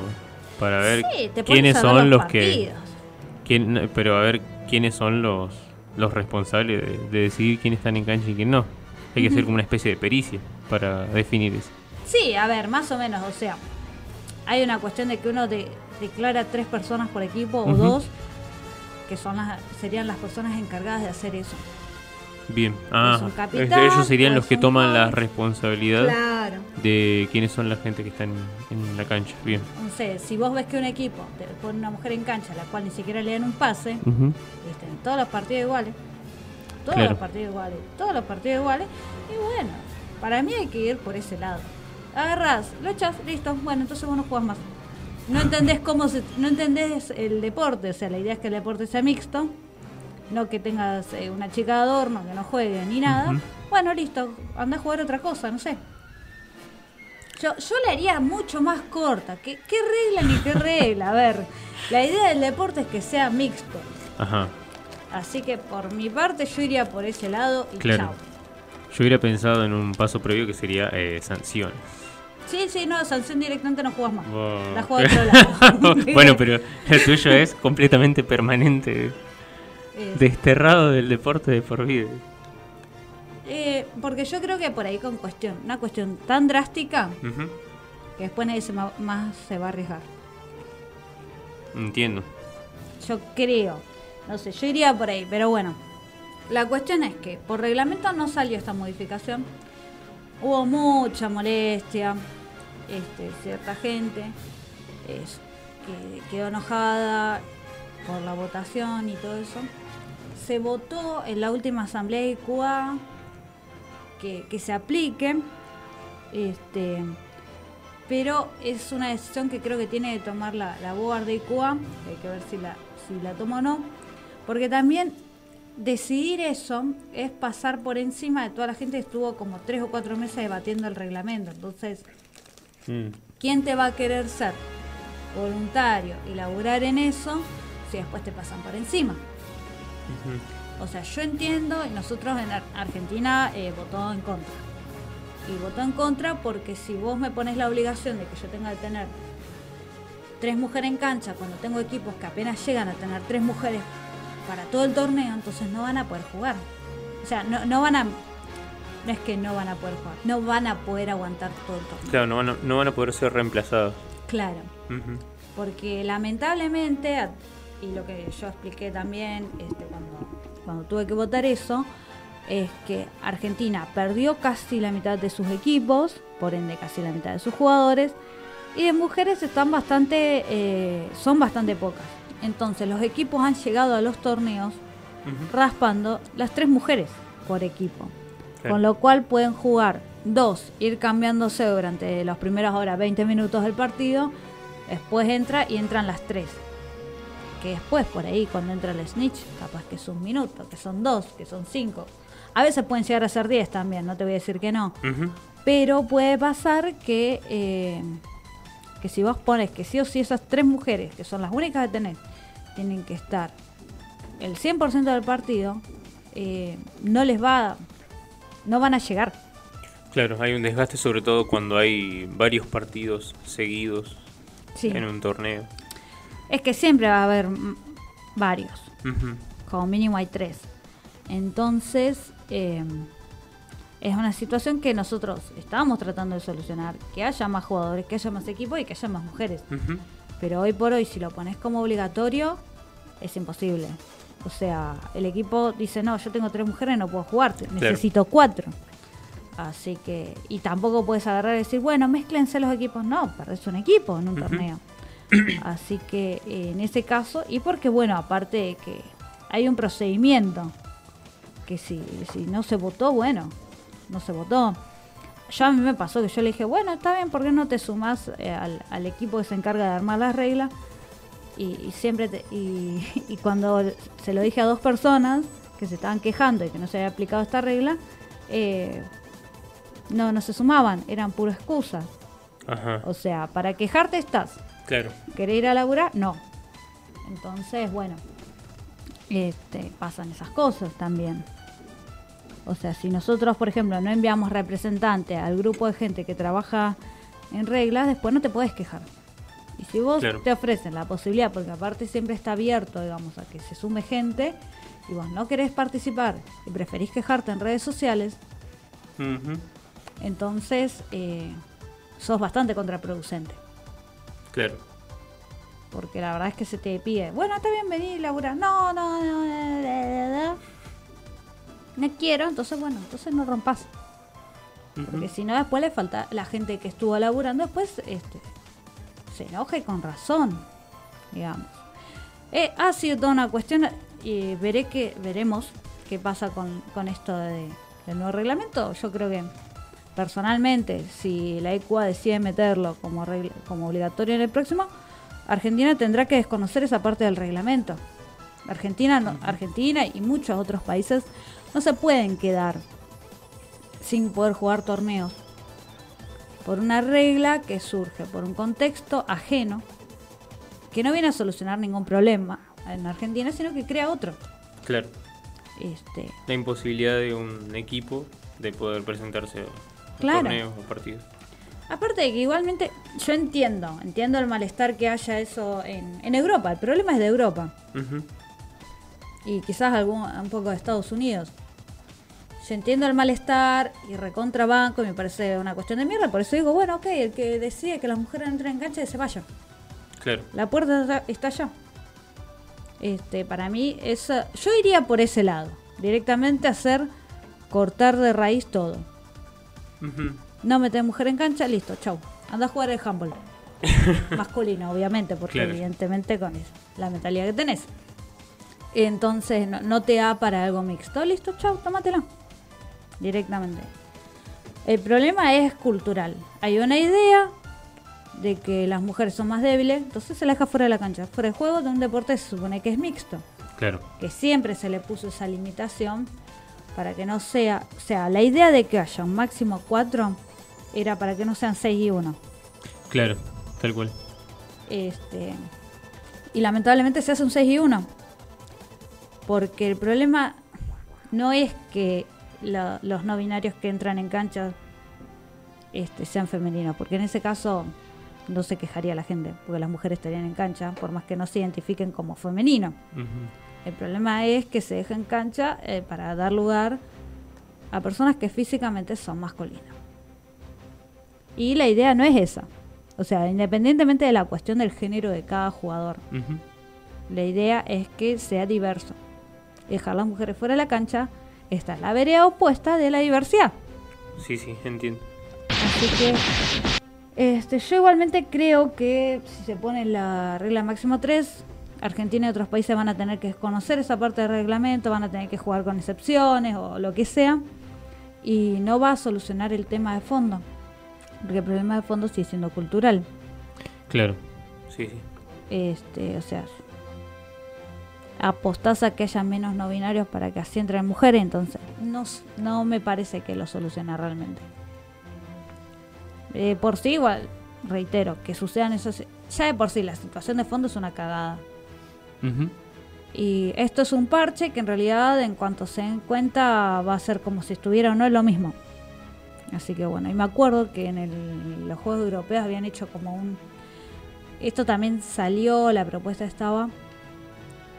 para ver Sí, quiénes son los, los que... quién- pero a ver quiénes son los, los responsables de, de decidir quién están en cancha y quién no. Hay que hacer como una especie de pericia para definir eso. Sí, a ver, más o menos, o sea, hay una cuestión de que uno de- declara tres personas por equipo o dos, que son las, serían las personas encargadas de hacer eso. Bien. Ah, un es- capitán, ellos serían los que toman la responsabilidad Claro. de quiénes son la gente que están en la cancha. Bien. Sé, si vos ves que un equipo te pone una mujer en cancha, la cual ni siquiera le dan un pase, Ujú. ¿viste? en todos los partidos iguales, todos Claro. los partidos iguales, todos los partidos iguales, y bueno, para mí hay que ir por ese lado. Agarrás, lo echas, listo, bueno, entonces vos no jugás más. No entendés cómo se, no entendés el deporte, o sea, la idea es que el deporte sea mixto, no que tengas eh, una chica de adorno que no juegue ni nada. Bueno, listo, anda a jugar otra cosa, no sé. Yo, yo la haría mucho más corta. ¿Qué, ¿Qué regla ni qué regla? A ver, la idea del deporte es que sea mixto. Ajá. Así que por mi parte yo iría por ese lado y Claro. chao. Yo hubiera pensado en un paso previo que sería eh, sanciones. Sí, sí, no, sanción directamente no juegas más. Wow. La juego a otro lado. bueno, pero el tuyo es completamente permanente, Eh, desterrado del deporte de por vida. eh, porque yo creo que por ahí con cuestión, una cuestión tan drástica que después nadie se más se va a arriesgar. Entiendo. Yo creo. No sé, yo iría por ahí, pero bueno. La cuestión es que por reglamento no salió esta modificación. Hubo mucha molestia. Este, cierta gente es, que quedó enojada por la votación y todo eso. Se votó en la última asamblea de Cuba que, que se aplique. Este, pero es una decisión que creo que tiene que tomar la, la board de Cuba, hay que ver si la, si la toma o no, porque también decidir eso es pasar por encima de toda la gente que estuvo como tres o cuatro meses debatiendo el reglamento, entonces, Mm. ¿quién te va a querer ser voluntario y laburar en eso si después te pasan por encima? O sea, yo entiendo, y nosotros en Ar- Argentina eh, votó en contra. Y votó en contra porque si vos me pones la obligación de que yo tenga que tener tres mujeres en cancha, cuando tengo equipos que apenas llegan a tener tres mujeres para todo el torneo, entonces no van a poder jugar. O sea, no, no van a... No es que no van a poder jugar, no van a poder aguantar todo el torneo. Claro, no van, a, no van a poder ser reemplazados. Claro. Porque lamentablemente, a- y lo que yo expliqué también este, cuando, cuando tuve que votar eso, es que Argentina perdió casi la mitad de sus equipos, por ende casi la mitad de sus jugadores, y de mujeres están bastante, eh, son bastante pocas. Entonces los equipos han llegado a los torneos raspando las tres mujeres por equipo. Con lo cual pueden jugar dos, ir cambiándose durante las primeras horas, 20 minutos del partido. Después entra y entran las tres. Que después, por ahí, cuando entra el snitch, capaz que es un minuto, que son dos, que son cinco. A veces pueden llegar a ser 10 también, no te voy a decir que no. Pero puede pasar que, eh, que si vos pones que sí o sí esas tres mujeres, que son las únicas que tenés, tienen que estar el 100% del partido, eh, no les va, no van a llegar. Claro, hay un desgaste sobre todo cuando hay varios partidos seguidos Sí. en un torneo. Es que siempre va a haber varios, como mínimo hay tres. Entonces, eh, es una situación que nosotros estábamos tratando de solucionar, que haya más jugadores, que haya más equipos y que haya más mujeres. Pero hoy por hoy, si lo pones como obligatorio, es imposible. O sea, el equipo dice, no, yo tengo tres mujeres, no puedo jugar, necesito cuatro. Así que, y tampoco puedes agarrar y decir, bueno, mezclense los equipos. No, perdés un equipo en un torneo. Así que eh, en ese caso, y porque, bueno, aparte de que hay un procedimiento, que si, si no se votó, bueno, no se votó. Ya a mí me pasó que yo le dije, bueno, está bien, ¿por qué no te sumás eh, al, al equipo que se encarga de armar las reglas? Y, y siempre, te- y, y cuando se lo dije a dos personas que se estaban quejando y que no se había aplicado esta regla, eh, no, no se sumaban, eran pura excusas. Ajá. O sea, para quejarte estás, Claro. ¿Querés ir a laburar? No. Entonces, bueno, este, pasan esas cosas también. O sea, si nosotros, por ejemplo, no enviamos representante al grupo de gente que trabaja en reglas, después no te puedes quejar. Y si vos Claro. te ofrecen la posibilidad, porque aparte siempre está abierto, digamos, a que se sume gente, y vos no querés participar y preferís quejarte en redes sociales, entonces eh, sos bastante contraproducente. Claro. Porque la verdad es que se te pide, bueno, está bien venir y laburar. No, no, no, no, no, no. No quiero, entonces bueno, entonces no rompas. Porque si no, después le falta la gente que estuvo laburando, después este, se enoja y con razón, digamos. Eh, ha sido toda una cuestión y veré que, veremos qué pasa con, con esto de- del nuevo reglamento. Yo creo que personalmente, si la ECUA decide meterlo como, regla- como obligatorio en el próximo, Argentina tendrá que desconocer esa parte del reglamento. Argentina, no- Argentina y muchos otros países no se pueden quedar sin poder jugar torneos. Por una regla que surge por un contexto ajeno, que no viene a solucionar ningún problema en Argentina, sino que crea otro. Claro. Este, La imposibilidad de un equipo de poder presentarse Claro. torneos o partidos. Aparte de que igualmente yo entiendo, entiendo el malestar que haya eso en, en Europa. El problema es de Europa y quizás algún, un poco de Estados Unidos. Yo entiendo el malestar y recontra banco y me parece una cuestión de mierda. Por eso digo, bueno, ok, el que decide que las mujeres entren en cancha se vaya. Claro. La puerta está, allá. Este, para mí, esa, yo iría por ese lado. Directamente hacer cortar de raíz todo. No meter mujer en cancha, listo, chau. Anda a jugar el handball. Masculino, obviamente, porque Claro. evidentemente con eso, la mentalidad que tenés. Entonces, no, no te da para algo mixto. Listo, chau, tómatela. Directamente. El problema es cultural. Hay una idea de que las mujeres son más débiles, entonces se la deja fuera de la cancha. Fuera de juego de un deporte se supone que es mixto Claro. que siempre se le puso esa limitación para que no sea, o sea, la idea de que haya un máximo 4 era para que no sean 6 y 1. Claro. Tal cual. Este, y lamentablemente se hace un 6 y 1. Porque el problema no es que la- los no binarios que entran en cancha este, sean femeninos, porque en ese caso no se quejaría la gente, porque las mujeres estarían en cancha, por más que no se identifiquen como femenino. El problema es que se deja en cancha eh, para dar lugar a personas que físicamente son masculinas. Y la idea no es esa. O sea, independientemente de la cuestión del género de cada jugador, la idea es que sea diverso. Dejar a las mujeres fuera de la cancha está en la vereda opuesta de la diversidad. Sí, sí, entiendo. Así que este, yo igualmente creo que si se pone la regla máximo 3, Argentina y otros países van a tener que conocer esa parte del reglamento, van a tener que jugar con excepciones o lo que sea, y no va a solucionar el tema de fondo, porque el problema de fondo sigue siendo cultural. Claro. Sí, sí. Este, o sea, apostás a que haya menos no binarios para que así entren mujeres, entonces no, no me parece que lo soluciona realmente. Eh, por sí, igual, reitero, que sucedan esos... Ya de por sí, la situación de fondo es una cagada. Y esto es un parche que en realidad, en cuanto se den cuenta, va a ser como si estuviera o no lo mismo. Así que bueno, y me acuerdo que en el- los Juegos Europeos habían hecho como un... Esto también salió, la propuesta estaba,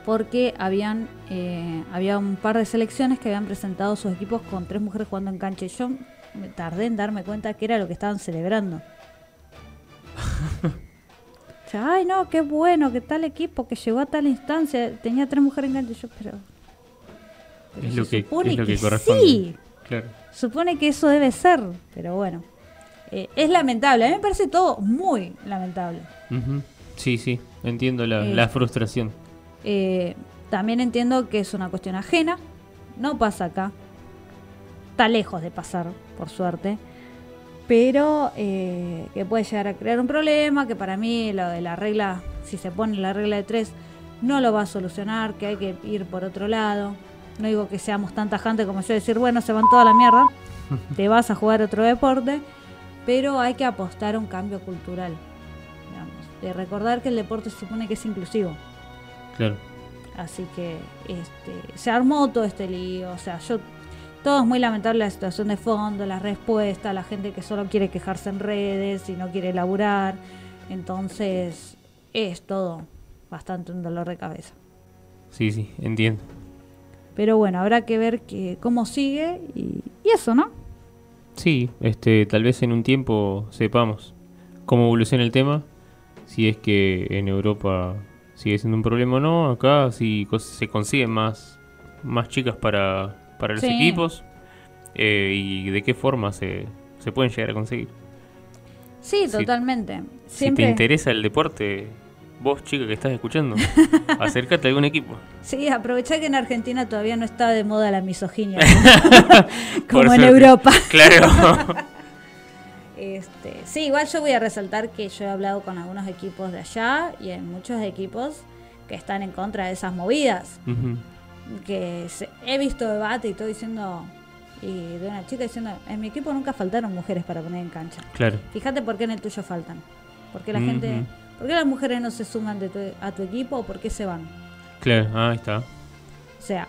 porque habían eh, había un par de selecciones que habían presentado sus equipos con tres mujeres jugando en cancha. Y yo me tardé en darme cuenta que era lo que estaban celebrando. Ay, no, qué bueno que tal equipo que llegó a tal instancia tenía tres mujeres en cancha. Y yo, pero. pero Es lo que, supone es lo que que corresponde. Sí, Claro. supone que eso debe ser, pero bueno. Eh, es lamentable, a mí me parece todo muy lamentable. Sí, sí. Entiendo la, Eh. la frustración. Eh, también entiendo que es una cuestión ajena, no pasa acá, está lejos de pasar, por suerte, pero eh, que puede llegar a crear un problema, que para mí lo de la regla, si se pone la regla de tres, no lo va a solucionar, que hay que ir por otro lado. No digo que seamos tan tajantes como yo decir, bueno, se van toda la mierda, te vas a jugar otro deporte, pero hay que apostar a un cambio cultural, digamos, de recordar que el deporte se supone que es inclusivo. Claro. Así que este, se armó todo este lío. O sea, yo. Todo es muy lamentable la situación de fondo, la respuesta, la gente que solo quiere quejarse en redes y no quiere laburar. Entonces, es todo bastante un dolor de cabeza. Sí, sí, entiendo. Pero bueno, habrá que ver que, cómo sigue y, y eso, ¿no? Sí, este, tal vez en un tiempo sepamos cómo evoluciona el tema, si es que en Europa sigue siendo un problema o no, acá si se consiguen más, más chicas para, para los Sí. equipos eh, y de qué forma se, se pueden llegar a conseguir. Sí, Si- totalmente. Si te interesa el deporte, vos chica que estás escuchando, acércate a algún equipo. Sí, aprovechá que en Argentina todavía no está de moda la misoginia, como en suerte. Europa. Claro. Este, sí, igual yo voy a resaltar que yo he hablado con algunos equipos de allá y hay muchos equipos que están en contra de esas movidas. Ujú. Que he visto debate y todo diciendo, y de una chica diciendo, en mi equipo nunca faltaron mujeres para poner en cancha. Claro. Fíjate por qué en el tuyo faltan. ¿Por qué la gente, por qué las mujeres no se suman de tu- a tu equipo o por qué se van? Claro, ah, ahí está. O sea,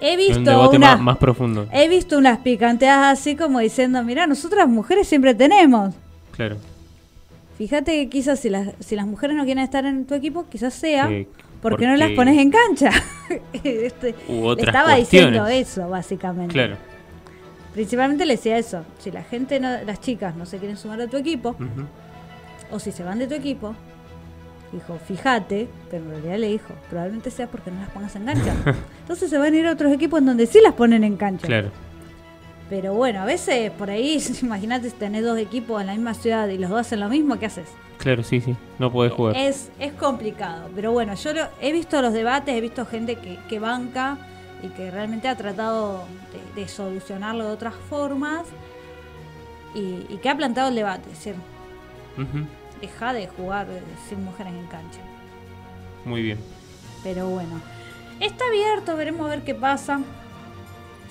he Es un visto debate unas, más, más profundo. he visto unas picanteadas así como diciendo, mira, nosotras mujeres siempre tenemos. Claro. Fíjate que quizás si las, si las mujeres no quieren estar en tu equipo, quizás sea Que- porque, no las pones en cancha. este, U le otras estaba diciendo eso, básicamente. Claro. Principalmente le decía eso. Si la gente, no- las chicas no se quieren sumar a tu equipo, o si se van de tu equipo, dijo, fíjate, pero en realidad le dijo, probablemente sea porque no las pongas en cancha. Entonces se van a ir a otros equipos en donde sí las ponen en cancha. Claro. Pero bueno, a veces por ahí, imagínate si tenés dos equipos en la misma ciudad y los dos hacen lo mismo, ¿qué haces? Claro, sí, sí. No podés jugar. Es, es complicado, pero bueno, yo lo- he visto los debates, he visto gente que, que banca y que realmente ha tratado de, de solucionarlo de otras formas y, y que ha plantado el debate, es decir, deja de jugar eh, sin mujeres en cancha. Muy bien. Pero bueno, está abierto, veremos a ver qué pasa.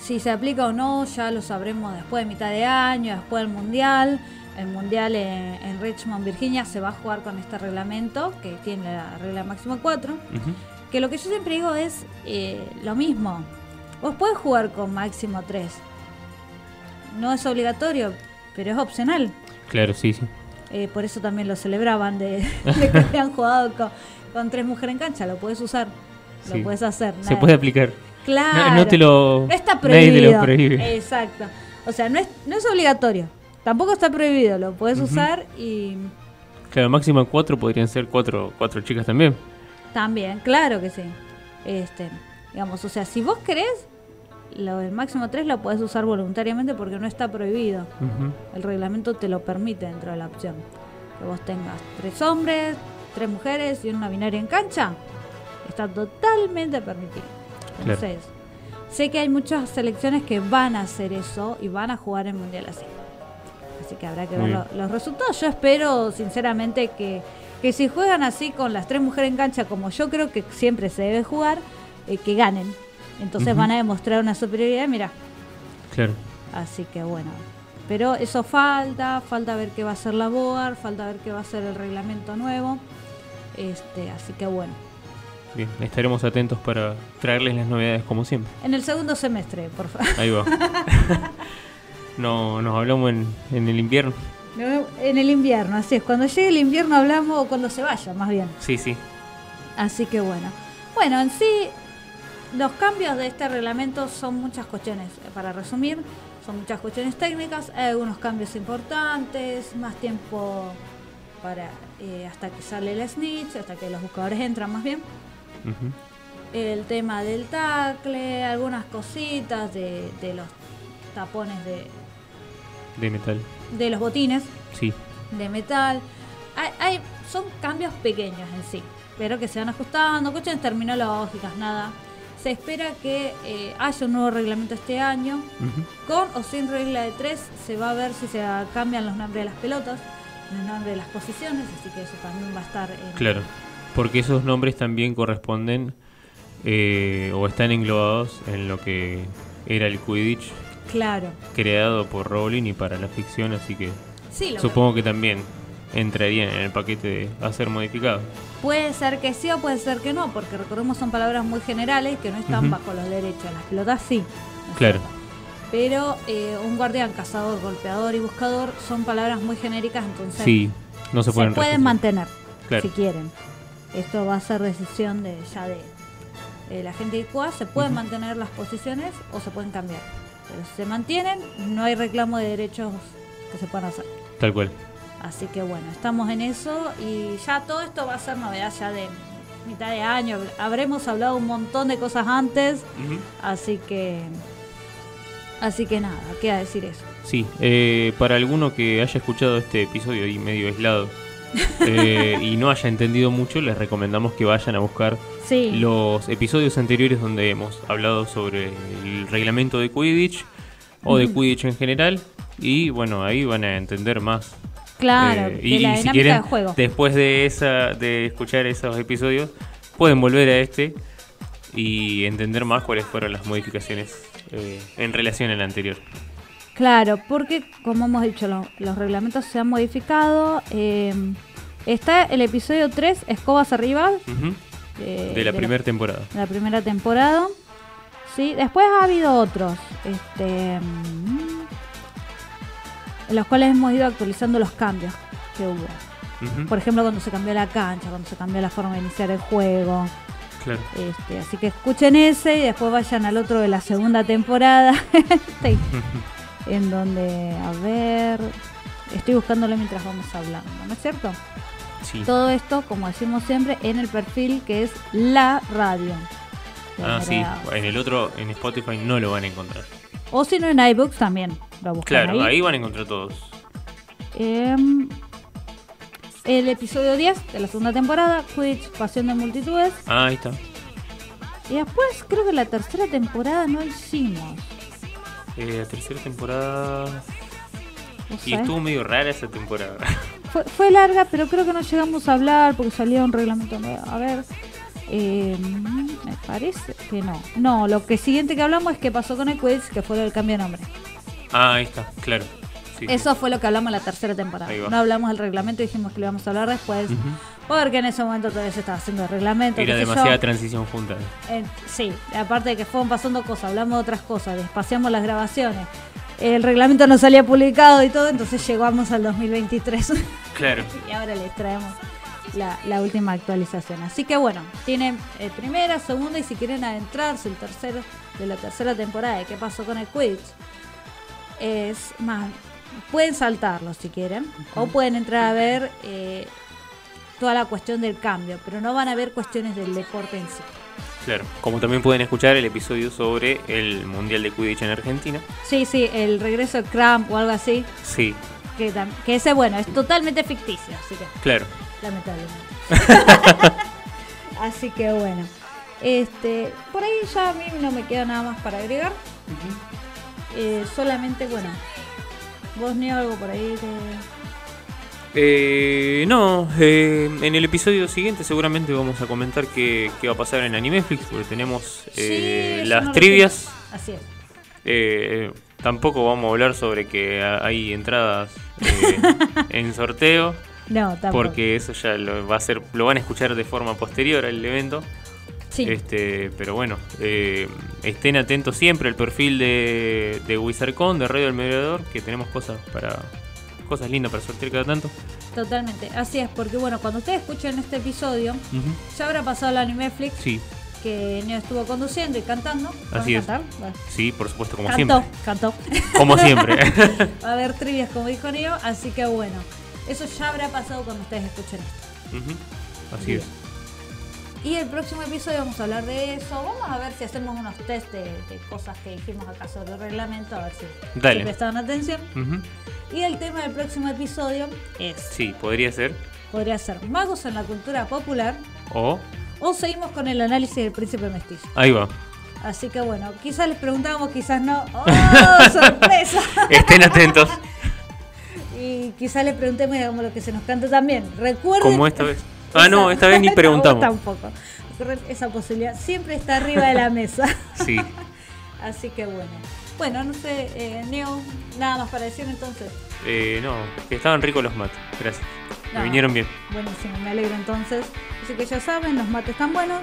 Si se aplica o no, ya lo sabremos después de mitad de año, después del Mundial. El Mundial en, en Richmond, Virginia, se va a jugar con este reglamento, que tiene la regla máxima 4. Ujú. Que lo que yo siempre digo es eh, lo mismo. Vos podés jugar con máximo 3. No es obligatorio, pero es opcional. Claro, sí, sí. Eh, por eso también lo celebraban de, de que habían jugado con, con tres mujeres en cancha. Lo puedes usar, Sí. lo puedes hacer. Se puede aplicar. Claro. No, no te lo. No está Nadie te prohibido. lo prohíbe. Exacto. O sea, no es, no es obligatorio. Tampoco está prohibido. Lo puedes Ujú. usar y Claro, máxima cuatro podrían ser cuatro, cuatro chicas también. también, claro que sí. Este, digamos, o sea, si vos querés, lo del máximo 3 lo puedes usar voluntariamente porque no está prohibido. El reglamento te lo permite dentro de la opción. Que vos tengas tres hombres, tres mujeres y una binaria en cancha. Está totalmente permitido. Claro. Entonces, sé que hay muchas selecciones que van a hacer eso y van a jugar el mundial así. Así que habrá que Muy ver lo- los resultados. Yo espero, sinceramente, que, que si juegan así con las tres mujeres en cancha, como yo creo que siempre se debe jugar, eh, que ganen. Entonces van a demostrar una superioridad. Mira, Claro. Así que bueno. Pero eso falta, falta ver qué va a ser la BOAR, falta ver qué va a ser el reglamento nuevo. Este, así que bueno. Bien, estaremos atentos para traerles las novedades como siempre. En el segundo semestre, por favor. Ahí va. no, nos hablamos en, en el invierno. En el invierno, así es. Cuando llegue el invierno hablamos, o cuando se vaya, más bien. Sí, sí. Así que bueno. Bueno, en sí, los cambios de este reglamento son muchas cuestiones. eh, Para resumir, son muchas cuestiones técnicas. Hay algunos cambios importantes, más tiempo para eh, hasta que sale el snitch, hasta que los buscadores entran más bien. El tema del tackle, algunas cositas de, de los tapones de, De metal. de los botines Sí. de metal. Hay, hay- son cambios pequeños en sí, pero que se van ajustando, cuestiones terminológicas, nada. Se espera que eh, haya un nuevo reglamento este año. Con o sin regla de tres, se va a ver si se cambian los nombres de las pelotas, los nombres de las posiciones, así que eso también va a estar en, Claro. Porque esos nombres también corresponden eh, o están englobados en lo que era el Quidditch Claro. creado por Rowling y para la ficción, así que Sí, supongo que también entrarían en el paquete de hacer modificado. Puede ser que sí o puede ser que no, porque recordemos son palabras muy generales que no están bajo los derechos. Las pelotas sí. ¿no es Claro. cierto? Pero eh, un guardián, cazador, golpeador y buscador son palabras muy genéricas, entonces Sí, no se se pueden pueden mantener Claro. si quieren. Esto va a ser decisión de ya de, de la gente de CUA. Se pueden mantener las posiciones o se pueden cambiar. Pero si se mantienen, no hay reclamo de derechos que se puedan hacer. Tal cual. Así que bueno, estamos en eso y ya todo esto va a ser novedad ya de mitad de año. Habremos hablado un montón de cosas antes, así que así que nada, queda decir eso. Sí, eh, para alguno que haya escuchado este episodio y medio aislado eh, y no haya entendido mucho, les recomendamos que vayan a buscar Sí, los episodios anteriores donde hemos hablado sobre el reglamento de Quidditch o de Quidditch en general y bueno, ahí van a entender más. claro, Eh, de la si quieren, juego. después de esa de escuchar esos episodios, pueden volver a este y entender más cuáles fueron las modificaciones eh, en relación al anterior. Claro, porque como hemos dicho, lo- los reglamentos se han modificado. eh, está el episodio 3, Escobas Arriba, eh, De la primera temporada. de la primera temporada. Sí, después ha habido otros, este, mm, en los cuales hemos ido actualizando los cambios que hubo. Por ejemplo, cuando se cambió la cancha, cuando se cambió la forma de iniciar el juego. Claro. Este, así que escuchen ese y después vayan al otro de la segunda temporada. Sí. en donde, a ver, estoy buscándolo mientras vamos hablando, ¿no es cierto? Sí. Todo esto, como decimos siempre, en el perfil que es la radio. Ah, sí. En el otro, en Spotify, no lo van a encontrar. O si no en iBooks también lo Claro, ahí ahí. van a encontrar todos. Em, el episodio 10 de la segunda temporada, Quidditch, Pasión de Multitudes. Ah, ahí está. Y después creo que la tercera temporada no hicimos. Eh, la tercera temporada. ¿Vos Y estuvo medio rara esa temporada. Fue, fue larga, pero creo que no llegamos a hablar porque salía un reglamento nuevo. A ver, eh, me parece que no. No, lo que siguiente que hablamos es qué pasó con el quiz, que fue del cambio de nombre. Ah, ahí está, claro. Sí. Eso fue lo que hablamos en la tercera temporada. No hablamos del reglamento, dijimos que lo íbamos a hablar después. Porque en ese momento todavía se estaba haciendo el reglamento. Era yo. demasiada transición junta. Eh, sí, aparte de que fueron pasando cosas, hablamos de otras cosas, despaciamos las grabaciones. El reglamento no salía publicado y todo, entonces llegamos al 2023 Claro. y ahora les traemos la, la última actualización. Así que bueno, tienen eh, primera, segunda y si quieren adentrarse el tercero de la tercera temporada de qué pasó con el Quidditch, es más, pueden saltarlo si quieren o pueden entrar a ver eh, toda la cuestión del cambio, pero no van a ver cuestiones del deporte en sí. Claro. Como también pueden escuchar el episodio sobre el Mundial de Quidditch en Argentina. Sí, sí, el regreso de Cramp o algo así, Sí, que, que ese, bueno, es totalmente ficticio, así que claro. lamentablemente. así que bueno, este, por ahí ya a mí no me queda nada más para agregar. Eh, solamente, bueno, vos ni algo por ahí. Eh, no, eh, en el episodio siguiente seguramente vamos a comentar qué, qué va a pasar en Animeflix, porque tenemos eh, Sí, las no trivias. Así es. Eh, tampoco vamos a hablar sobre que ha- hay entradas eh, en sorteo, No, tampoco. porque eso ya lo va a ser, lo van a escuchar de forma posterior al evento. Sí, Este, pero bueno, eh, estén atentos siempre al perfil de, de WizardCon, de Radio del Mediador, que tenemos cosas para cosas lindas para sortear cada tanto. totalmente. Así es, porque bueno, cuando ustedes escuchen este episodio, ya habrá pasado el Animeflix Sí, que Neo estuvo conduciendo y cantando. ¿Van Así es. cantar? Bueno. sí, por supuesto, como cantó, siempre. cantó. Como siempre. Va a haber trivias como dijo Neo, así que bueno, eso ya habrá pasado cuando ustedes escuchen esto. Así es. Y el próximo episodio vamos a hablar de eso. Vamos a ver si hacemos unos test de, de cosas que dijimos acá sobre el reglamento, a ver si, si prestaron atención. Y el tema del próximo episodio es, Sí, podría ser. podría ser magos en la cultura popular O, o seguimos con el análisis del príncipe mestizo. ahí va. Así que bueno, quizás les preguntamos, quizás no. ¡Oh, sorpresa! Estén atentos. y quizás les preguntemos y hagamos lo que se nos cante también. Recuerden... Como esta vez. Ah, no, esta vez ni preguntamos. tampoco. Esa posibilidad siempre está arriba de la mesa. Sí. Así que bueno. Bueno, no sé, eh, Neo, nada más para decir entonces. Eh, no, que estaban ricos los mates. Gracias. Me vinieron bien. Buenísimo, me alegro entonces. Así que ya saben, los mates están buenos.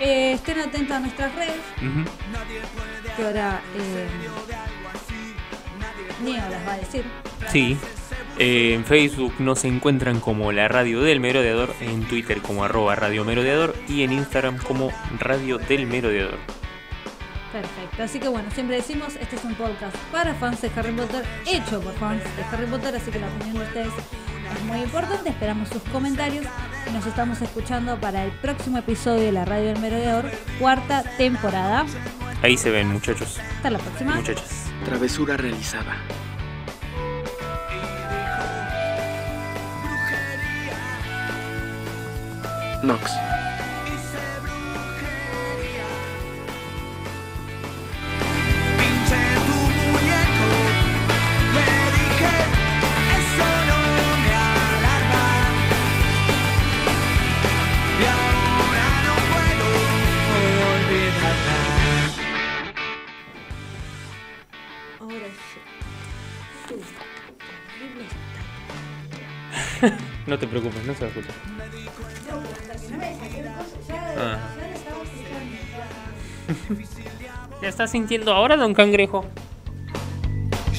Eh, estén atentos a nuestras redes, que ahora eh, Neo las va a decir. Sí. Eh, en Facebook nos encuentran como la Radio del Merodeador, en Twitter como arroba Radio Merodeador y en Instagram como Radio del Merodeador. Perfecto, así que bueno, siempre decimos, este es un podcast para fans de Harry Potter, hecho por fans de Harry Potter, así que la opinión de ustedes es muy importante, esperamos sus comentarios y nos estamos escuchando para el próximo episodio de la Radio del Merodeador, cuarta temporada. Ahí se ven, muchachos. Hasta la próxima. Muchachas. Travesura realizada. Knox. No te preocupes, no se ¿Ya estás sintiendo ahora, don Cangrejo?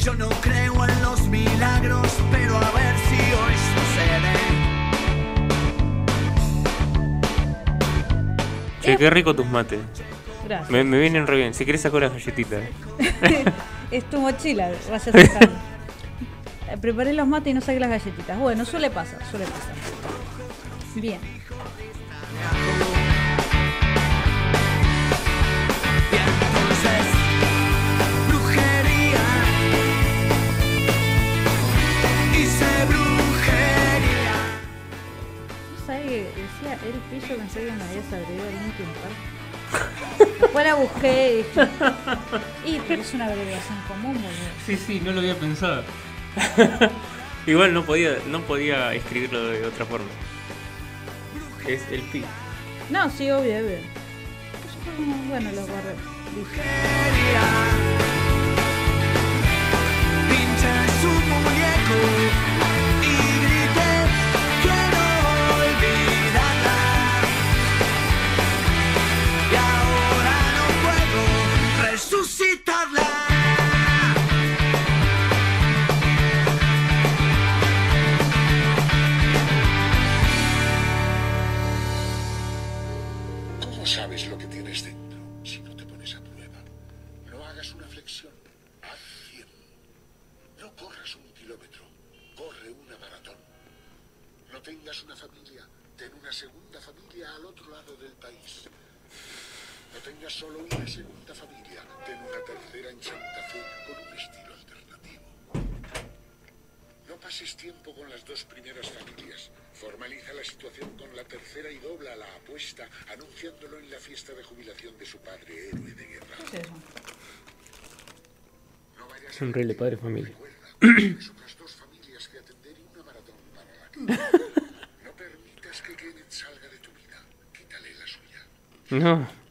Yo no creo en los milagros, pero a ver si hoy sucede. Che, qué rico tus mates. Gracias. Me, me vienen re bien. Si querés sacar las galletitas. es tu mochila, vaya a. Eh, Preparé los mates y no saqué las galletitas. Bueno, suele pasar, suele pasar. Bien. Decía el pillo? Pensé que me habías agregado el Linkin Park. Después la busqué y dije. Y pero es una abreviación común, boludo. Sí, sí, no lo había pensado. Igual no podía, no podía escribirlo de otra forma. Es el pi. No, sí, obvio, obvio. Como, Bueno, lo guardé. Pinché su muñeco solo una segunda familia, ten una tercera en Santa Fe con un estilo alternativo. No pases tiempo con las dos primeras familias. Formaliza la situación con la tercera y dobla la apuesta anunciándolo en la fiesta de jubilación de su padre, héroe de guerra. ¿Qué es eso? No vayas Es un rey de padre familia. Otras dos familias que atender y una maratón para la que. No permitas que Kenneth salga de tu vida. Quítale la suya. No.